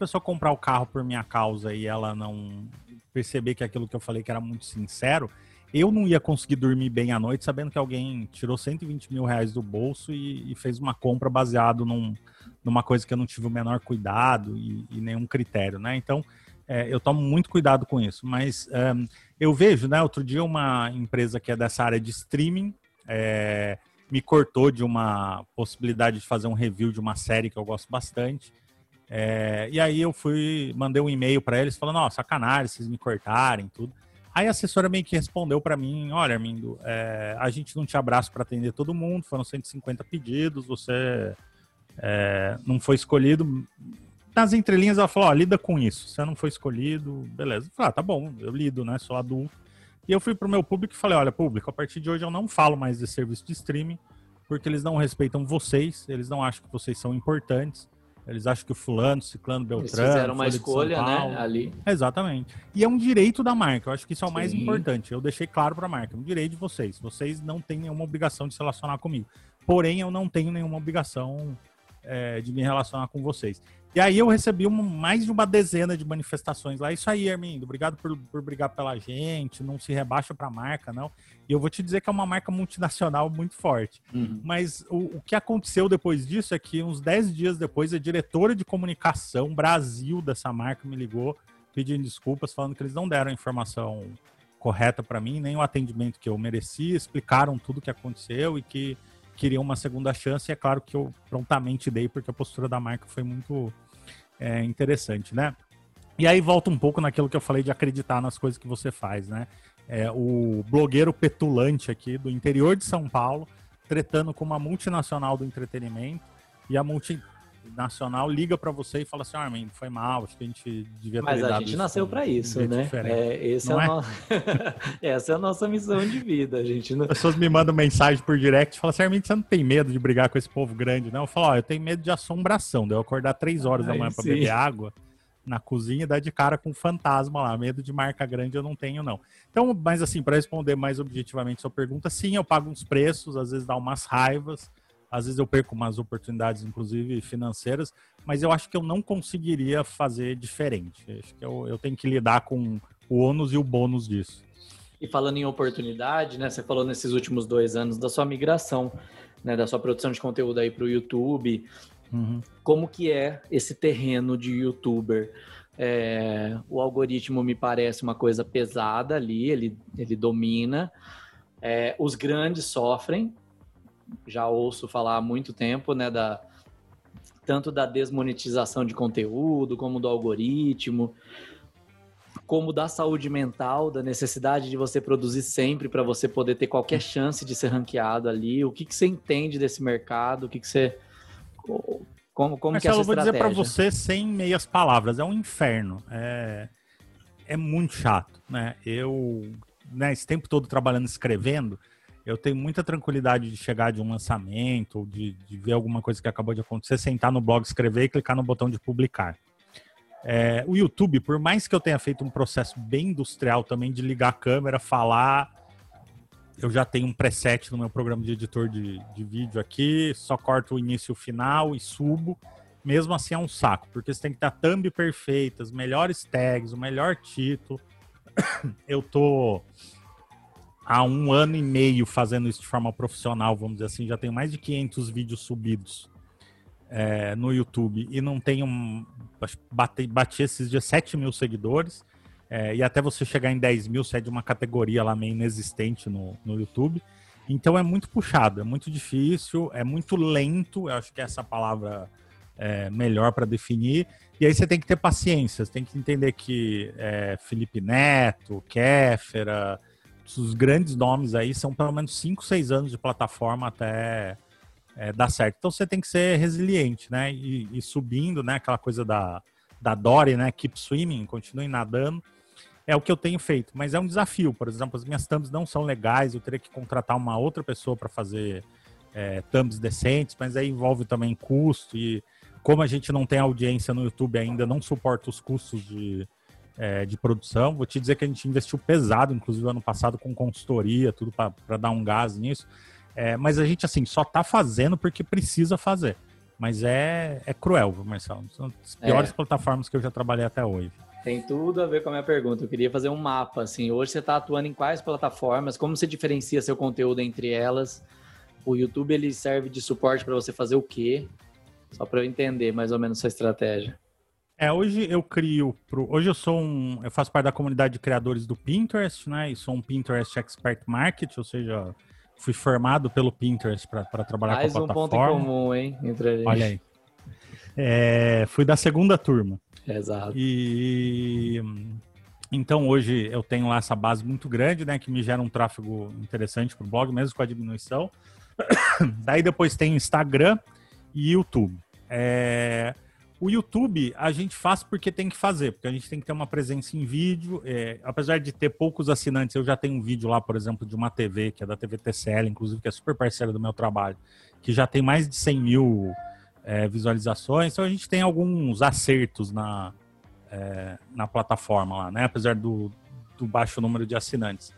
Pessoa comprar o carro por minha causa e ela não perceber que aquilo que eu falei que era muito sincero, eu não ia conseguir dormir bem à noite sabendo que alguém tirou 120 mil reais do bolso e, e fez uma compra baseado num, numa coisa que eu não tive o menor cuidado e, e nenhum critério, né? Então, é, eu tomo muito cuidado com isso. Mas um, eu vejo, né? Outro dia uma empresa que é dessa área de streaming é, me cortou de uma possibilidade de fazer um review de uma série que eu gosto bastante. É, e aí eu fui, mandei um e-mail para eles falando, ó, sacanagem, vocês me cortarem, tudo. Aí a assessora meio que respondeu para mim, olha, Armindo, é, a gente não te abraça para atender todo mundo, foram 150 pedidos, você é, não foi escolhido. Nas entrelinhas ela falou, ó, lida com isso, você não foi escolhido, beleza. Eu falei, ah, tá bom, eu lido, né, sou adulto. E eu fui pro meu público e falei, olha, público, a partir de hoje eu não falo mais de serviço de streaming, porque eles não respeitam vocês, eles não acham que vocês são importantes, eles acham que o fulano, ciclano, beltrano... Eles fizeram uma escolha, né, ali. Exatamente. E é um direito da marca, eu acho que isso é o mais Sim. importante. Eu deixei claro para a marca, é um direito de vocês. Vocês não têm nenhuma obrigação de se relacionar comigo. Porém, eu não tenho nenhuma obrigação é, de me relacionar com vocês. E aí eu recebi uma, mais de uma dezena de manifestações lá. Isso aí, Armindo, obrigado por, por brigar pela gente, não se rebaixa para a marca, não. E eu vou te dizer que é uma marca multinacional muito forte. Uhum. Mas o, o, que aconteceu depois disso é que uns 10 dias depois, a diretora de comunicação Brasil dessa marca me ligou pedindo desculpas, falando que eles não deram a informação correta para mim, nem o atendimento que eu merecia, explicaram tudo o que aconteceu e que queria uma segunda chance, e é claro que eu prontamente dei, porque a postura da marca foi muito é, interessante, né? E aí volta um pouco naquilo que eu falei de acreditar nas coisas que você faz, né? É, o blogueiro petulante aqui do interior de São Paulo, tretando com uma multinacional do entretenimento, e a multinacional liga para você e fala assim: Armin, ah, foi mal, acho que a gente devia ter Mas a gente nasceu para isso, né? É, esse é, é? No... Essa é a nossa missão de vida. A gente não... As pessoas me mandam mensagem por direct e falam assim: Armin, você não tem medo de brigar com esse povo grande, não? Eu falo: Ó, eu tenho medo de assombração, de eu acordar três horas Ai, da manhã para beber água na cozinha e dar de cara com um fantasma lá. Medo de marca grande eu não tenho, não. Então, mas assim, para responder mais objetivamente sua pergunta, sim, eu pago uns preços, às vezes dá umas raivas, às vezes eu perco umas oportunidades, inclusive financeiras, mas eu acho que eu não conseguiria fazer diferente. Acho que eu, eu tenho que lidar com o ônus e o bônus disso. E falando em oportunidade, né? Você falou nesses últimos dois anos da sua migração, né? Da sua produção de conteúdo aí para o YouTube. Uhum. Como que é esse terreno de youtuber? É, o algoritmo me parece uma coisa pesada ali, ele, ele domina. É, os grandes sofrem, já ouço falar há muito tempo, né, da, tanto da desmonetização de conteúdo, como do algoritmo, como da saúde mental, da necessidade de você produzir sempre para você poder ter qualquer chance de ser ranqueado ali. O que, que você entende desse mercado? O que, que você como, como Marcelo, que é essa eu vou dizer para você sem meias palavras, é um inferno. É, é muito chato, né? Eu, né, esse tempo todo trabalhando escrevendo, eu tenho muita tranquilidade de chegar de um lançamento ou de, de ver alguma coisa que acabou de acontecer, sentar no blog, escrever e clicar no botão de publicar. É, o YouTube, por mais que eu tenha feito um processo bem industrial também de ligar a câmera, falar eu já tenho um preset no meu programa de editor de, de vídeo aqui, só corto o início e o final e subo. Mesmo assim é um saco, porque você tem que a thumb perfeita, as melhores tags, o melhor título. Eu tô há um ano e meio fazendo isso de forma profissional, vamos dizer assim, já tenho mais de 500 vídeos subidos é, no YouTube e não tenho. Bati, bati esses dias 7 mil seguidores. É, e até você chegar em 10 mil, você é de uma categoria lá meio inexistente no, no YouTube. Então é muito puxado, é muito difícil, é muito lento. Eu acho que essa palavra é melhor para definir. E aí você tem que ter paciência, você tem que entender que é, Felipe Neto, Kéfera, os grandes nomes aí são pelo menos 5, 6 anos de plataforma até é, dar certo. Então você tem que ser resiliente, né? E, e subindo, né? Aquela coisa da, da Dory, né? Keep swimming, continue nadando é o que eu tenho feito, mas é um desafio. Por exemplo, as minhas thumbs não são legais, eu teria que contratar uma outra pessoa para fazer é, thumbs decentes, mas aí envolve também custo e como a gente não tem audiência no YouTube ainda, não suporta os custos de, é, de produção. Vou te dizer que a gente investiu pesado, inclusive ano passado, com consultoria, tudo para dar um gás nisso. É, mas a gente, assim, só está fazendo porque precisa fazer. Mas é, é cruel, Marcelo. São as piores é. plataformas que eu já trabalhei até hoje. Tem tudo a ver com a minha pergunta. Eu queria fazer um mapa, assim. Hoje você está atuando em quais plataformas? Como você diferencia seu conteúdo entre elas? O YouTube ele serve de suporte para você fazer o quê? Só para eu entender mais ou menos sua estratégia. É, hoje eu crio pro, hoje eu sou um, eu faço parte da comunidade de criadores do Pinterest, né? E sou um Pinterest Expert Market, ou seja, fui formado pelo Pinterest para trabalhar mais com a plataforma. Mais um ponto em comum, hein, entre a gente. Olha aí. É, fui da segunda turma. Exato. E então hoje eu tenho lá essa base muito grande, né, que me gera um tráfego interessante para o blog, mesmo com a diminuição. Daí depois tem Instagram e YouTube. É... O YouTube a gente faz porque tem que fazer, porque a gente tem que ter uma presença em vídeo. É... apesar de ter poucos assinantes, eu já tenho um vídeo lá, por exemplo, de uma TV, que é da TV TCL, inclusive, que é super parceira do meu trabalho, que já tem mais de 100 mil é, visualizações. Então a gente tem alguns acertos na, é, na plataforma lá, né? Apesar do, do baixo número de assinantes.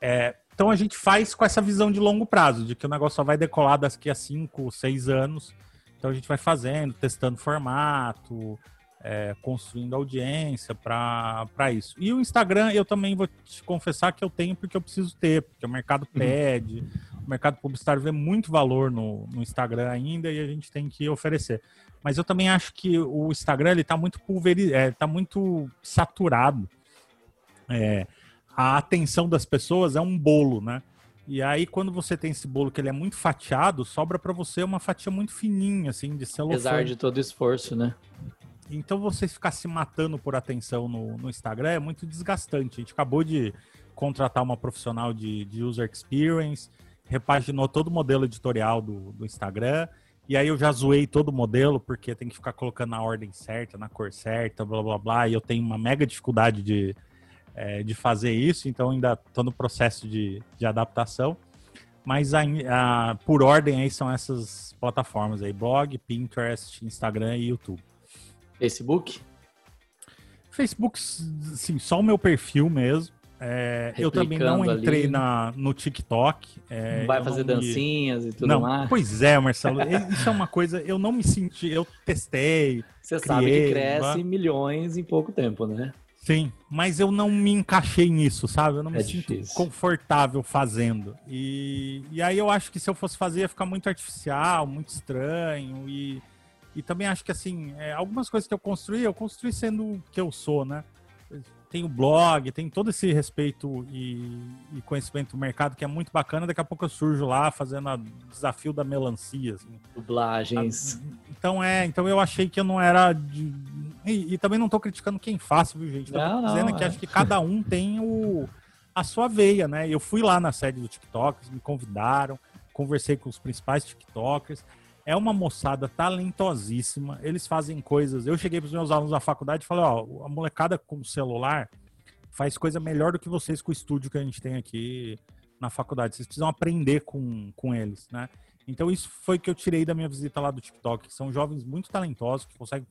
É, então a gente faz com essa visão de longo prazo, de que o negócio só vai decolar daqui a 5, 6 anos. Então a gente vai fazendo, testando formato, é, construindo audiência para isso. E o Instagram eu também vou te confessar que eu tenho porque eu preciso ter, porque o mercado uhum. pede, uhum. o mercado publicitário vê muito valor no, no Instagram ainda e a gente tem que oferecer. Mas eu também acho que o Instagram ele está muito pulverizado, é, tá muito saturado. É, a atenção das pessoas é um bolo, né? E aí, quando você tem esse bolo que ele é muito fatiado, sobra para você uma fatia muito fininha, assim, de celular. Apesar de todo esforço, né? então você ficar se matando por atenção no, no Instagram é muito desgastante. A gente acabou de contratar uma profissional de, de user experience, repaginou todo o modelo editorial do, do Instagram. E aí eu já zoei todo o modelo, porque tem que ficar colocando na ordem certa, na cor certa, blá blá blá. E eu tenho uma mega dificuldade de, é, de fazer isso, então ainda estou no processo de, de adaptação. Mas a, a, por ordem aí são essas plataformas aí: blog, Pinterest, Instagram e YouTube. Facebook? Facebook, sim, só o meu perfil mesmo. É, eu também não entrei na, no TikTok. É, vai fazer não dancinhas me... e tudo não, mais. Pois é, Marcelo. isso é uma coisa. Eu não me senti. Eu testei. Você criei, sabe que cresce milhões em pouco tempo, né? Sim, mas eu não me encaixei nisso, sabe? Eu não me é sinto difícil. confortável fazendo. E, e aí eu acho que se eu fosse fazer ia ficar muito artificial, muito estranho. E, e também acho que, assim, é, algumas coisas que eu construí, eu construí sendo o que eu sou, né? Tem o blog, tem todo esse respeito e, e conhecimento do mercado que é muito bacana. Daqui a pouco eu surjo lá fazendo o desafio da melancia. Assim. Dublagens. Então é, então eu achei que eu não era de, e, e, também não estou criticando quem faz, viu, gente? Tô não, dizendo não, que é. acho que cada um tem o, a sua veia, né? Eu fui lá na sede do TikTok, me convidaram, conversei com os principais TikTokers. É uma moçada talentosíssima, eles fazem coisas. Eu cheguei para os meus alunos da faculdade e falei: ó, a molecada com celular faz coisa melhor do que vocês com o estúdio que a gente tem aqui na faculdade. Vocês precisam aprender com, com eles, né? Então isso foi que eu tirei da minha visita lá do TikTok. São jovens muito talentosos que conseguem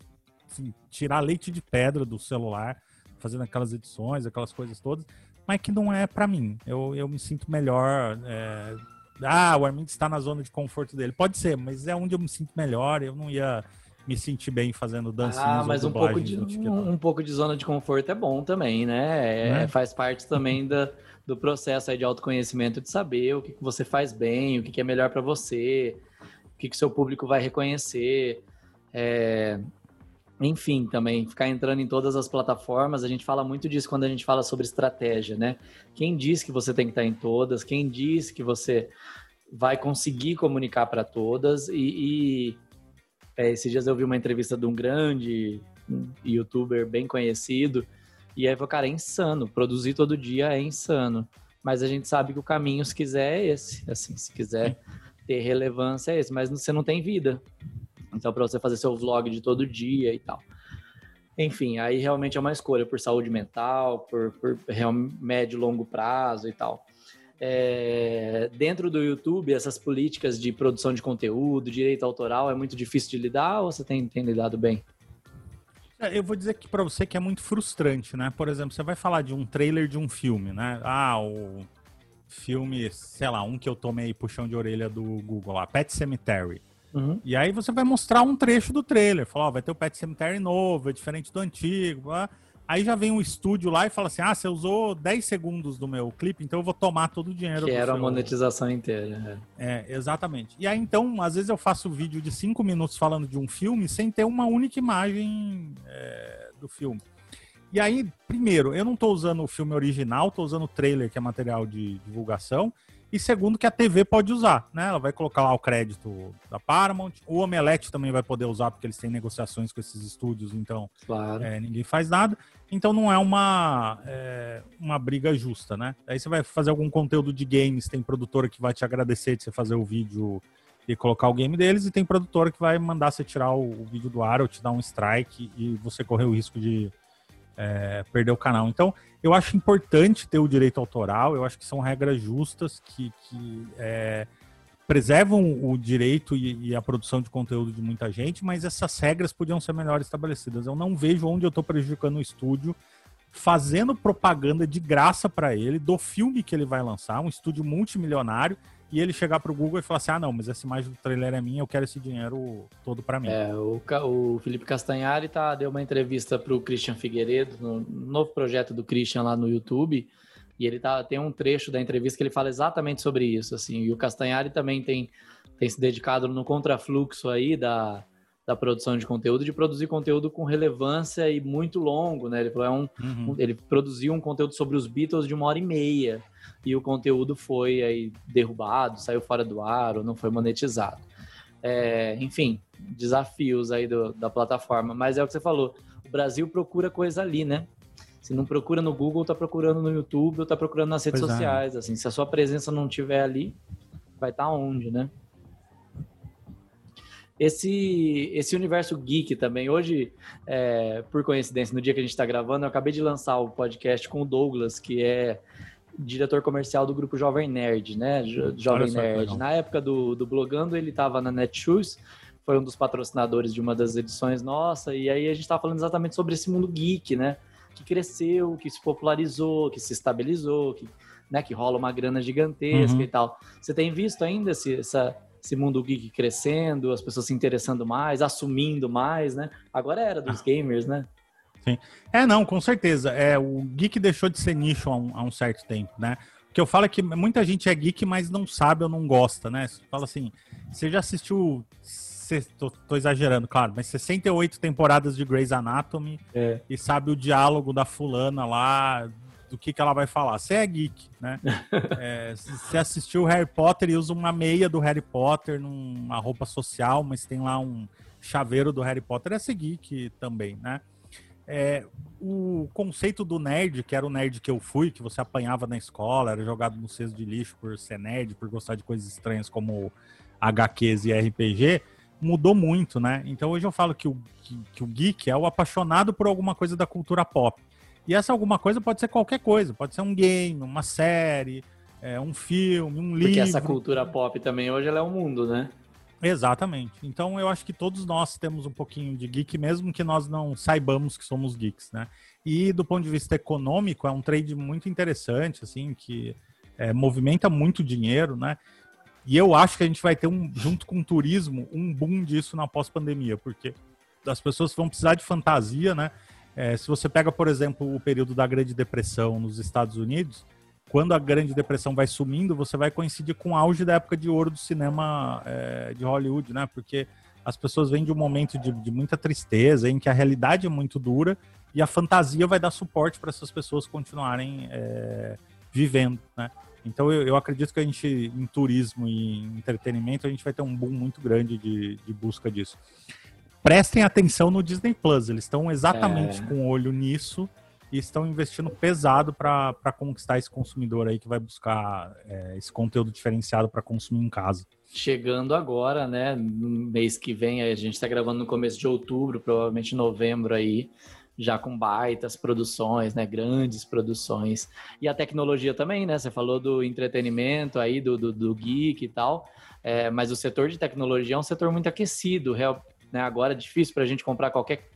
tirar leite de pedra do celular, fazendo aquelas edições, aquelas coisas todas, mas que não é para mim. Eu, eu me sinto melhor. É... Ah, o Armin está na zona de conforto dele. Pode ser, mas é onde eu me sinto melhor. Eu não ia me sentir bem fazendo dancinhas. Ah, mas um pouco, de, um, um, pouco de zona de conforto é bom também, né? É, né? Faz parte também da, do processo de autoconhecimento de saber o que, que você faz bem, o que, que é melhor para você, o que, que seu público vai reconhecer. É, enfim, também ficar entrando em todas as plataformas, a gente fala muito disso quando a gente fala sobre estratégia, né? Quem diz que você tem que estar em todas? Quem diz que você vai conseguir comunicar para todas? E, e é, esses dias eu vi uma entrevista de um grande youtuber bem conhecido, e aí falou, cara, é insano, produzir todo dia é insano. Mas a gente sabe que o caminho, se quiser, é esse. Assim, se quiser ter relevância, é esse. Mas você não tem vida. Então, para você fazer seu vlog de todo dia e tal. Enfim, aí realmente é uma escolha por saúde mental, por, por médio e longo prazo e tal. É, dentro do YouTube, essas políticas de produção de conteúdo, direito autoral, é muito difícil de lidar ou você tem, tem lidado bem? É, eu vou dizer que para você que é muito frustrante, né? Por exemplo, você vai falar de um trailer de um filme, né? Ah, o filme, sei lá, um que eu tomei puxão de orelha do Google lá, Pet Cemetery. Uhum. E aí você vai mostrar um trecho do trailer. Falar, ó, vai ter o Pet Cemetery novo, é diferente do antigo. Aí já vem um estúdio lá e fala assim: ah, você usou 10 segundos do meu clipe, então eu vou tomar todo o dinheiro. Que era seu... a monetização inteira. É. é, exatamente. E aí então, às vezes eu faço vídeo de 5 minutos falando de um filme sem ter uma única imagem é, do filme. E aí, primeiro, eu não estou usando o filme original, estou usando o trailer, que é material de divulgação e segundo que a TV pode usar, né? Ela vai colocar lá o crédito da Paramount, o Omelete também vai poder usar porque eles têm negociações com esses estúdios, então claro. é, ninguém faz nada. Então não é uma é, uma briga justa, né? Aí você vai fazer algum conteúdo de games, tem produtora que vai te agradecer de você fazer o vídeo e colocar o game deles, e tem produtora que vai mandar você tirar o, o vídeo do ar ou te dar um strike e você correr o risco de é, perder o canal. Então, eu acho importante ter o direito autoral, eu acho que são regras justas que, que é, preservam o direito e, e, a produção de conteúdo de muita gente, mas essas regras podiam ser melhor estabelecidas. Eu não vejo onde eu estou prejudicando o estúdio fazendo propaganda de graça para ele do filme que ele vai lançar, um estúdio multimilionário e ele chegar pro Google e falar assim: ah, não, mas essa imagem do trailer é minha, eu quero esse dinheiro todo para mim. É, o, o Felipe Castanhari tá, deu uma entrevista pro Christian Figueiredo, no novo projeto do Christian lá no YouTube, e ele tá, tem um trecho da entrevista que ele fala exatamente sobre isso, assim, e o Castanhari também tem, tem se dedicado no contrafluxo aí da, da produção de conteúdo, de produzir conteúdo com relevância e muito longo, né? Ele, falou, é um, uhum. um, ele produziu um conteúdo sobre os Beatles de uma hora e meia e o conteúdo foi aí derrubado, saiu fora do ar ou não foi monetizado. é, enfim, desafios aí do, da plataforma. Mas é o que você falou, o Brasil procura coisa ali, né? Se não procura no Google, tá procurando no YouTube ou tá procurando nas redes pois é. sociais. É. Assim, se a sua presença não tiver ali, vai estar tá onde, né? Esse, esse universo geek também. Hoje, é, por coincidência, no dia que a gente está gravando, eu acabei de lançar o podcast com o Douglas, que é diretor comercial do grupo Jovem Nerd, né? Jovem Nerd. Na época do, do Blogando, ele estava na Netshoes, foi um dos patrocinadores de uma das edições nossa, e aí a gente estava falando exatamente sobre esse mundo geek, né? Que cresceu, que se popularizou, que se estabilizou, que, né, que rola uma grana gigantesca uhum. e tal. Você tem visto ainda esse, essa, esse mundo geek crescendo, as pessoas se interessando mais, assumindo mais, né? Agora era dos ah. gamers, né? Sim. É, não, com certeza. É, o geek deixou de ser nicho há um, há um certo tempo, né? O que eu falo é que muita gente é geek, mas não sabe ou não gosta, né? Você fala assim, você já assistiu, tô, tô exagerando, claro, mas 68 temporadas de Grey's Anatomy é. e sabe o diálogo da fulana lá, do que, que ela vai falar. Você é geek, né? é, você assistiu Harry Potter e usa uma meia do Harry Potter numa roupa social, mas tem lá um chaveiro do Harry Potter, é ser geek também, né? É, o conceito do nerd, que era o nerd que eu fui, que você apanhava na escola, era jogado no cesto de lixo por ser nerd, por gostar de coisas estranhas como HQs e RPG, mudou muito, né? Então hoje eu falo que o, que, que o geek é o apaixonado por alguma coisa da cultura pop. E essa alguma coisa pode ser qualquer coisa, pode ser um game, uma série, é, um filme, um livro. Porque essa cultura pop também hoje ela é o um mundo, né? Exatamente. Então eu acho que todos nós temos um pouquinho de geek, mesmo que nós não saibamos que somos geeks, né? E do ponto de vista econômico, é um trade muito interessante, assim, que é, movimenta muito dinheiro, né? E eu acho que a gente vai ter um, junto com o turismo, um boom disso na pós-pandemia, porque as pessoas vão precisar de fantasia, né? É, se você pega, por exemplo, o período da Grande Depressão nos Estados Unidos, quando a Grande Depressão vai sumindo, você vai coincidir com o auge da época de ouro do cinema é, de Hollywood, né? Porque as pessoas vêm de um momento de, de, muita tristeza, em que a realidade é muito dura e a fantasia vai dar suporte para essas pessoas continuarem é, vivendo, né? Então eu, eu, acredito que a gente, em turismo e em entretenimento, a gente vai ter um boom muito grande de, de busca disso. Prestem atenção no Disney Plus, eles estão exatamente é... com o olho nisso e estão investindo pesado para conquistar esse consumidor aí que vai buscar é, esse conteúdo diferenciado para consumir em casa. Chegando agora, né? No mês que vem, a gente está gravando no começo de outubro, provavelmente novembro aí, já com baitas produções, né? Grandes produções. E a tecnologia também, né? Você falou do entretenimento aí, do, do, do geek e tal. É, mas o setor de tecnologia é um setor muito aquecido. Real, né? Agora é difícil para a gente comprar qualquer,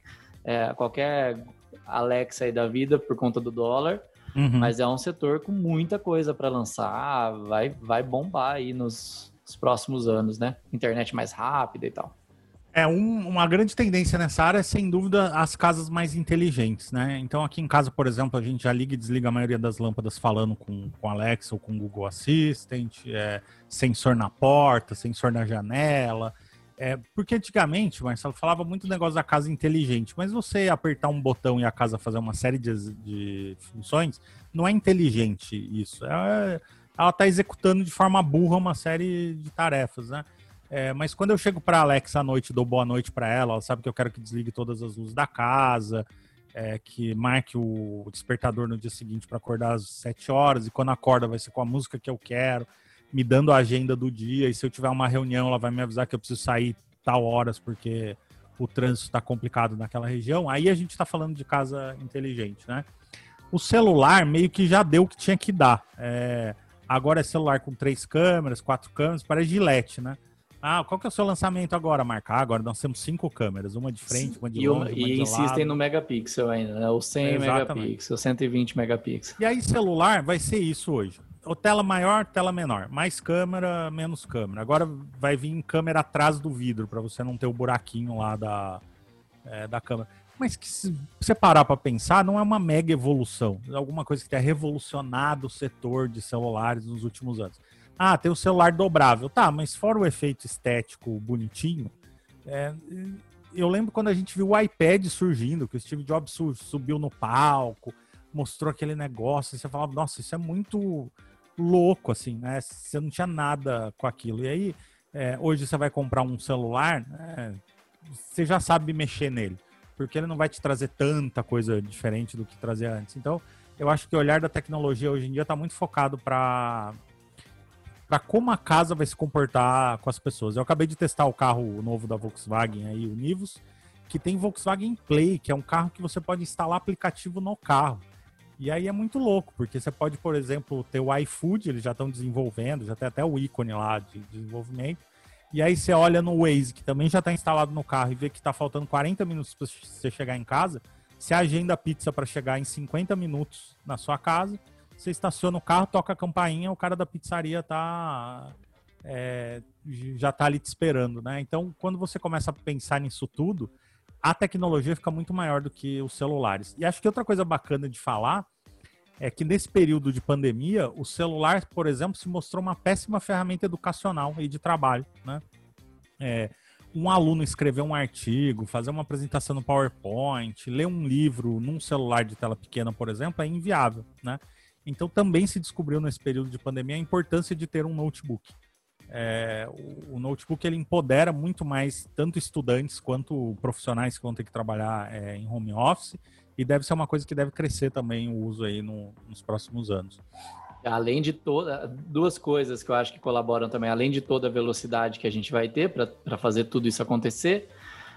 é, qualquer Alexa aí da vida por conta do dólar. Uhum. Mas é um setor com muita coisa para lançar, vai, vai bombar aí nos, nos, próximos anos, né? Internet mais rápida e tal. É, um, uma grande tendência nessa área é, sem dúvida, as casas mais inteligentes, né? Então, aqui em casa, por exemplo, a gente já liga e desliga a maioria das lâmpadas falando com, com Alexa ou com Google Assistant, é, sensor na porta, sensor na janela. É, porque antigamente, Marcelo, falava muito do negócio da casa inteligente, mas você apertar um botão e a casa fazer uma série de, de funções, não é inteligente isso. É, ela está executando de forma burra uma série de tarefas, né? É, mas quando eu chego para Alexa à noite, dou boa noite para ela, ela sabe que eu quero que desligue todas as luzes da casa, é, que marque o despertador no dia seguinte para acordar às 7 horas, e quando acorda vai ser com a música que eu quero me dando a agenda do dia, e se eu tiver uma reunião, ela vai me avisar que eu preciso sair tal horas, porque o trânsito está complicado naquela região. Aí a gente está falando de casa inteligente, né? O celular meio que já deu o que tinha que dar. É, agora é celular com três câmeras, quatro câmeras, parece gilete, né? Ah, qual que é o seu lançamento agora, Marca? Ah, agora nós temos cinco câmeras, uma de frente, uma de e longe, E, e insistem no megapixel ainda, né? O 100 megapixel, 120 megapixels. E aí celular vai ser isso hoje ou tela maior, tela menor. Mais câmera, menos câmera. Agora vai vir câmera atrás do vidro, para você não ter o buraquinho lá da, é, da câmera. Mas que se você parar para pensar, não é uma mega evolução. É alguma coisa que tenha revolucionado o setor de celulares nos últimos anos. Ah, tem o celular dobrável. Tá, mas fora o efeito estético bonitinho, é, eu lembro quando a gente viu o iPad surgindo, que o Steve Jobs subiu no palco, mostrou aquele negócio, e você falava, nossa, isso é muito louco, assim, né? Você não tinha nada com aquilo. E aí é, hoje você vai comprar um celular, é, você já sabe mexer nele, porque ele não vai te trazer tanta coisa diferente do que trazia antes. Então, eu acho que o olhar da tecnologia hoje em dia está muito focado para para como a casa vai se comportar com as pessoas. Eu acabei de testar o carro novo da Volkswagen aí, o Nivus, que tem Volkswagen Play, que é um carro que você pode instalar aplicativo no carro. E aí é muito louco, porque você pode, por exemplo, ter o iFood, eles já estão desenvolvendo, já tem até o ícone lá de desenvolvimento. E aí você olha no Waze, que também já está instalado no carro, e vê que está faltando 40 minutos para você chegar em casa. Você agenda a pizza para chegar em 50 minutos na sua casa. Você estaciona o carro, toca a campainha, o cara da pizzaria tá é, já está ali te esperando, né? Então, quando você começa a pensar nisso tudo, a tecnologia fica muito maior do que os celulares. E acho que outra coisa bacana de falar é que nesse período de pandemia, o celular, por exemplo, se mostrou uma péssima ferramenta educacional e de trabalho, né? É, um aluno escrever um artigo, fazer uma apresentação no PowerPoint, ler um livro num celular de tela pequena, por exemplo, é inviável, né? Então também se descobriu nesse período de pandemia a importância de ter um notebook é, o, notebook ele empodera muito mais tanto estudantes quanto profissionais que vão ter que trabalhar é, em home office e deve ser uma coisa que deve crescer também o uso aí no, nos próximos anos. Além de toda, duas coisas que eu acho que colaboram também, além de toda a velocidade que a gente vai ter para fazer tudo isso acontecer,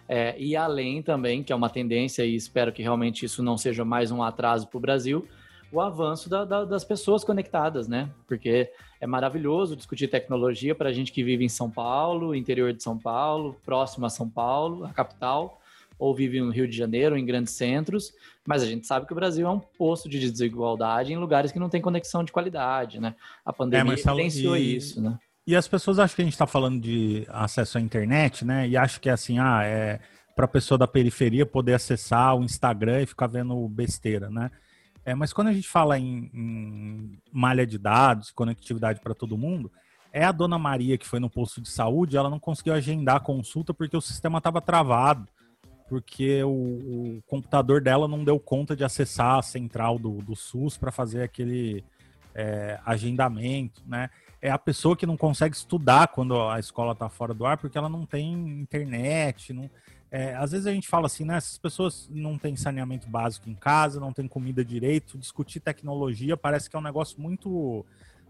é, e além também, que é uma tendência, e espero que realmente isso não seja mais um atraso para o Brasil, o avanço da, da, das pessoas conectadas, né? Porque é maravilhoso discutir tecnologia para a gente que vive em São Paulo, interior de São Paulo, próximo a São Paulo, a capital, ou vive no Rio de Janeiro, em grandes centros, mas a gente sabe que o Brasil é um posto de desigualdade em lugares que não tem conexão de qualidade, né? A pandemia é, evidenciou e... isso, né? E as pessoas acham que a gente está falando de acesso à internet, né? E acham que é assim, ah, é para a pessoa da periferia poder acessar o Instagram e ficar vendo besteira, né? É, mas quando a gente fala em, em malha de dados, conectividade para todo mundo, é a dona Maria que foi no posto de saúde, ela não conseguiu agendar a consulta porque o sistema estava travado, porque o, o, computador dela não deu conta de acessar a central do, do SUS para fazer aquele é, agendamento, né? É a pessoa que não consegue estudar quando a escola está fora do ar porque ela não tem internet, não, é, às vezes a gente fala assim, né? Essas pessoas não têm saneamento básico em casa, não têm comida direito, discutir tecnologia parece que é um negócio muito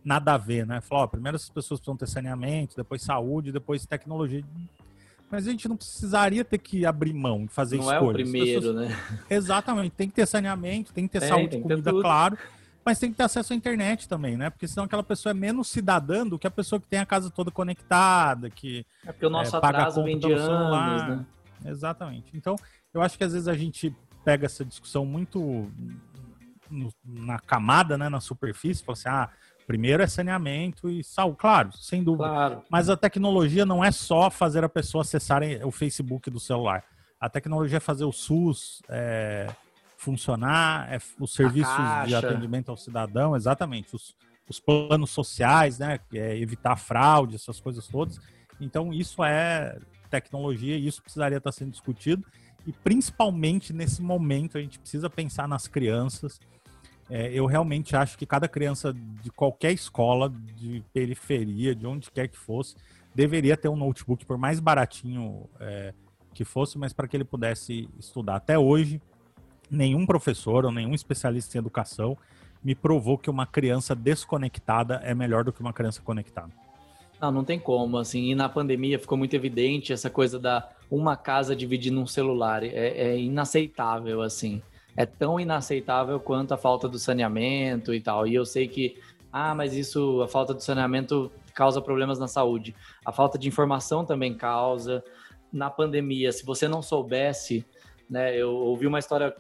nada a ver, né? Falar, ó, primeiro essas pessoas precisam ter saneamento, depois saúde, depois tecnologia. Mas a gente não precisaria ter que abrir mão de fazer não escolhas. Não é o primeiro, pessoas... né? Exatamente. Tem que ter saneamento, tem que ter tem, saúde, tem comida, claro. Mas tem que ter acesso à internet também, né? Porque senão aquela pessoa é menos cidadã do que a pessoa que tem a casa toda conectada, que é porque o nosso é, paga atraso vem de anos, né? Exatamente. Então, eu acho que às vezes a gente pega essa discussão muito no, na camada, né, na superfície, fala assim, ah, primeiro é saneamento e saúde, claro, sem dúvida. Claro. Mas a tecnologia não é só fazer a pessoa acessar o Facebook do celular. A tecnologia é fazer o SUS é, funcionar, é os serviços de atendimento ao cidadão, exatamente, os, os planos sociais, né, é evitar fraude, essas coisas todas. Então, isso é tecnologia e isso precisaria estar sendo discutido. E principalmente nesse momento a gente precisa pensar nas crianças. É, eu realmente acho que cada criança de qualquer escola, de periferia, de onde quer que fosse, deveria ter um notebook, por mais baratinho é, que fosse, mas para que ele pudesse estudar. Até hoje, nenhum professor ou nenhum especialista em educação me provou que uma criança desconectada é melhor do que uma criança conectada. Não, não tem como, assim, e na pandemia ficou muito evidente essa coisa da uma casa dividindo um celular, é, é inaceitável, assim, é tão inaceitável quanto a falta do saneamento e tal, e eu sei que, ah, mas isso, a falta do saneamento causa problemas na saúde, a falta de informação também causa, na pandemia, se você não soubesse, né, eu ouvi uma história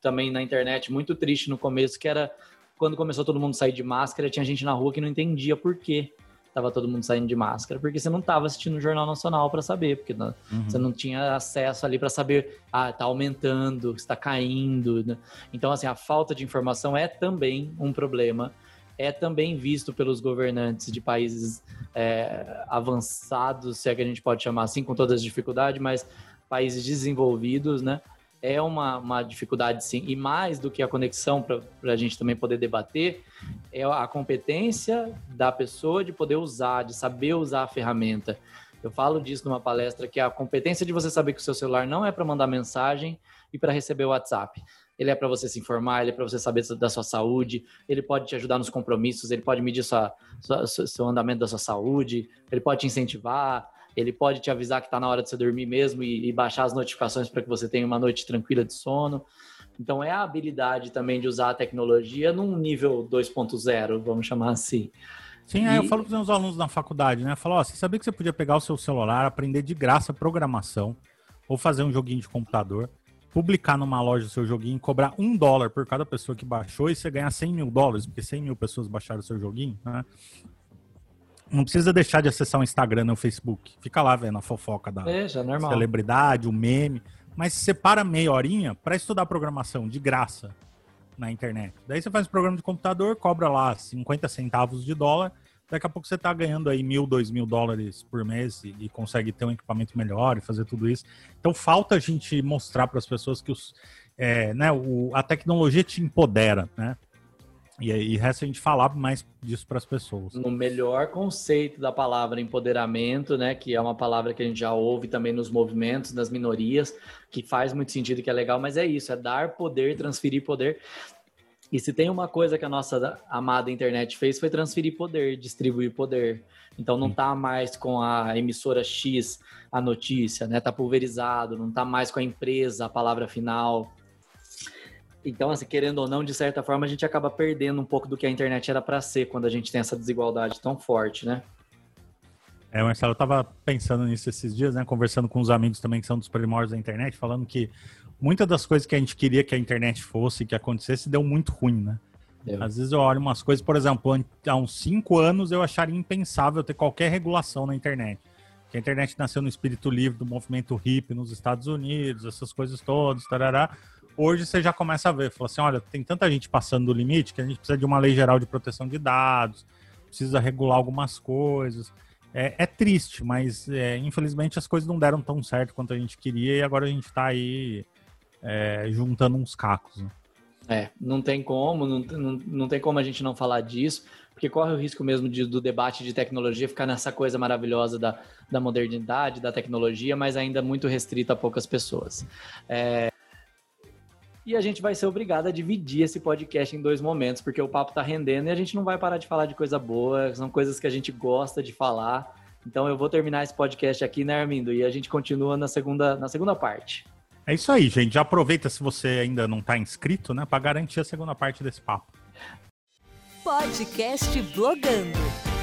também na internet muito triste no começo, que era quando começou todo mundo sair de máscara, tinha gente na rua que não entendia por quê tava todo mundo saindo de máscara, porque você não tava assistindo o Jornal Nacional para saber, porque não, uhum. você não tinha acesso ali para saber, ah, tá aumentando, está caindo. Né? Então, assim, a falta de informação é também um problema, é também visto pelos governantes de países é, avançados, se é que a gente pode chamar assim, com todas as dificuldades, mas países desenvolvidos, né? É uma, uma dificuldade sim, e mais do que a conexão para a gente também poder debater, é a competência da pessoa de poder usar, de saber usar a ferramenta. Eu falo disso numa palestra que é a competência de você saber que o seu celular não é para mandar mensagem e para receber o WhatsApp. Ele é para você se informar, ele é para você saber da sua saúde, ele pode te ajudar nos compromissos, ele pode medir sua, sua, seu andamento da sua saúde, ele pode te incentivar, ele pode te avisar que está na hora de você dormir mesmo e, e baixar as notificações para que você tenha uma noite tranquila de sono. Então, é a habilidade também de usar a tecnologia num nível 2.0, vamos chamar assim. Sim, e... é, eu falo para os meus alunos na faculdade, né? Falo, ó, você sabia que você podia pegar o seu celular, aprender de graça programação, ou fazer um joguinho de computador, publicar numa loja o seu joguinho, cobrar um dólar por cada pessoa que baixou e você ganhar 100 mil dólares, porque 100 mil pessoas baixaram o seu joguinho, né? Não precisa deixar de acessar o Instagram ou o Facebook. Fica lá vendo a fofoca da é, celebridade, o meme. Mas separa meia horinha para estudar programação de graça na internet. Daí você faz o programa de computador, cobra lá 50 centavos de dólar. Daqui a pouco você está ganhando aí mil, dois mil dólares por mês e, e, consegue ter um equipamento melhor e fazer tudo isso. Então falta a gente mostrar para as pessoas que os, é, né, o, a tecnologia te empodera, né? E, e resta a gente falar mais disso para as pessoas. No melhor conceito da palavra empoderamento, né, que é uma palavra que a gente já ouve também nos movimentos, nas minorias, que faz muito sentido, que é legal, mas é isso, é dar poder, transferir poder. E se tem uma coisa que a nossa amada internet fez foi transferir poder, distribuir poder. Então não está mais com a emissora X a notícia, né? Tá pulverizado, não está mais com a empresa a palavra final. Então, assim, querendo ou não, de certa forma, a gente acaba perdendo um pouco do que a internet era para ser quando a gente tem essa desigualdade tão forte, né? É, Marcelo, eu tava pensando nisso esses dias, né? Conversando com os amigos também que são dos primórdios da internet, falando que muitas das coisas que a gente queria que a internet fosse, que acontecesse, deu muito ruim, né? Deu. Às vezes eu olho umas coisas, por exemplo, há uns cinco anos eu acharia impensável ter qualquer regulação na internet. Que a internet nasceu no espírito livre do movimento hippie nos Estados Unidos, essas coisas todas, tarará hoje você já começa a ver, fala assim, olha, tem tanta gente passando do limite que a gente precisa de uma lei geral de proteção de dados, precisa regular algumas coisas. É, é triste, mas é, infelizmente as coisas não deram tão certo quanto a gente queria e agora a gente está aí é, juntando uns cacos. Né? É, não tem como, não, não, não tem como a gente não falar disso, porque corre o risco mesmo de, do debate de tecnologia ficar nessa coisa maravilhosa da, da modernidade, da tecnologia, mas ainda muito restrita a poucas pessoas. É, e a gente vai ser obrigado a dividir esse podcast em dois momentos, porque o papo tá rendendo e a gente não vai parar de falar de coisa boa, são coisas que a gente gosta de falar. Então eu vou terminar esse podcast aqui, né, Armindo? E a gente continua na segunda, na segunda parte. É isso aí, gente. Já aproveita se você ainda não está inscrito, né, para garantir a segunda parte desse papo. Podcast Blogando.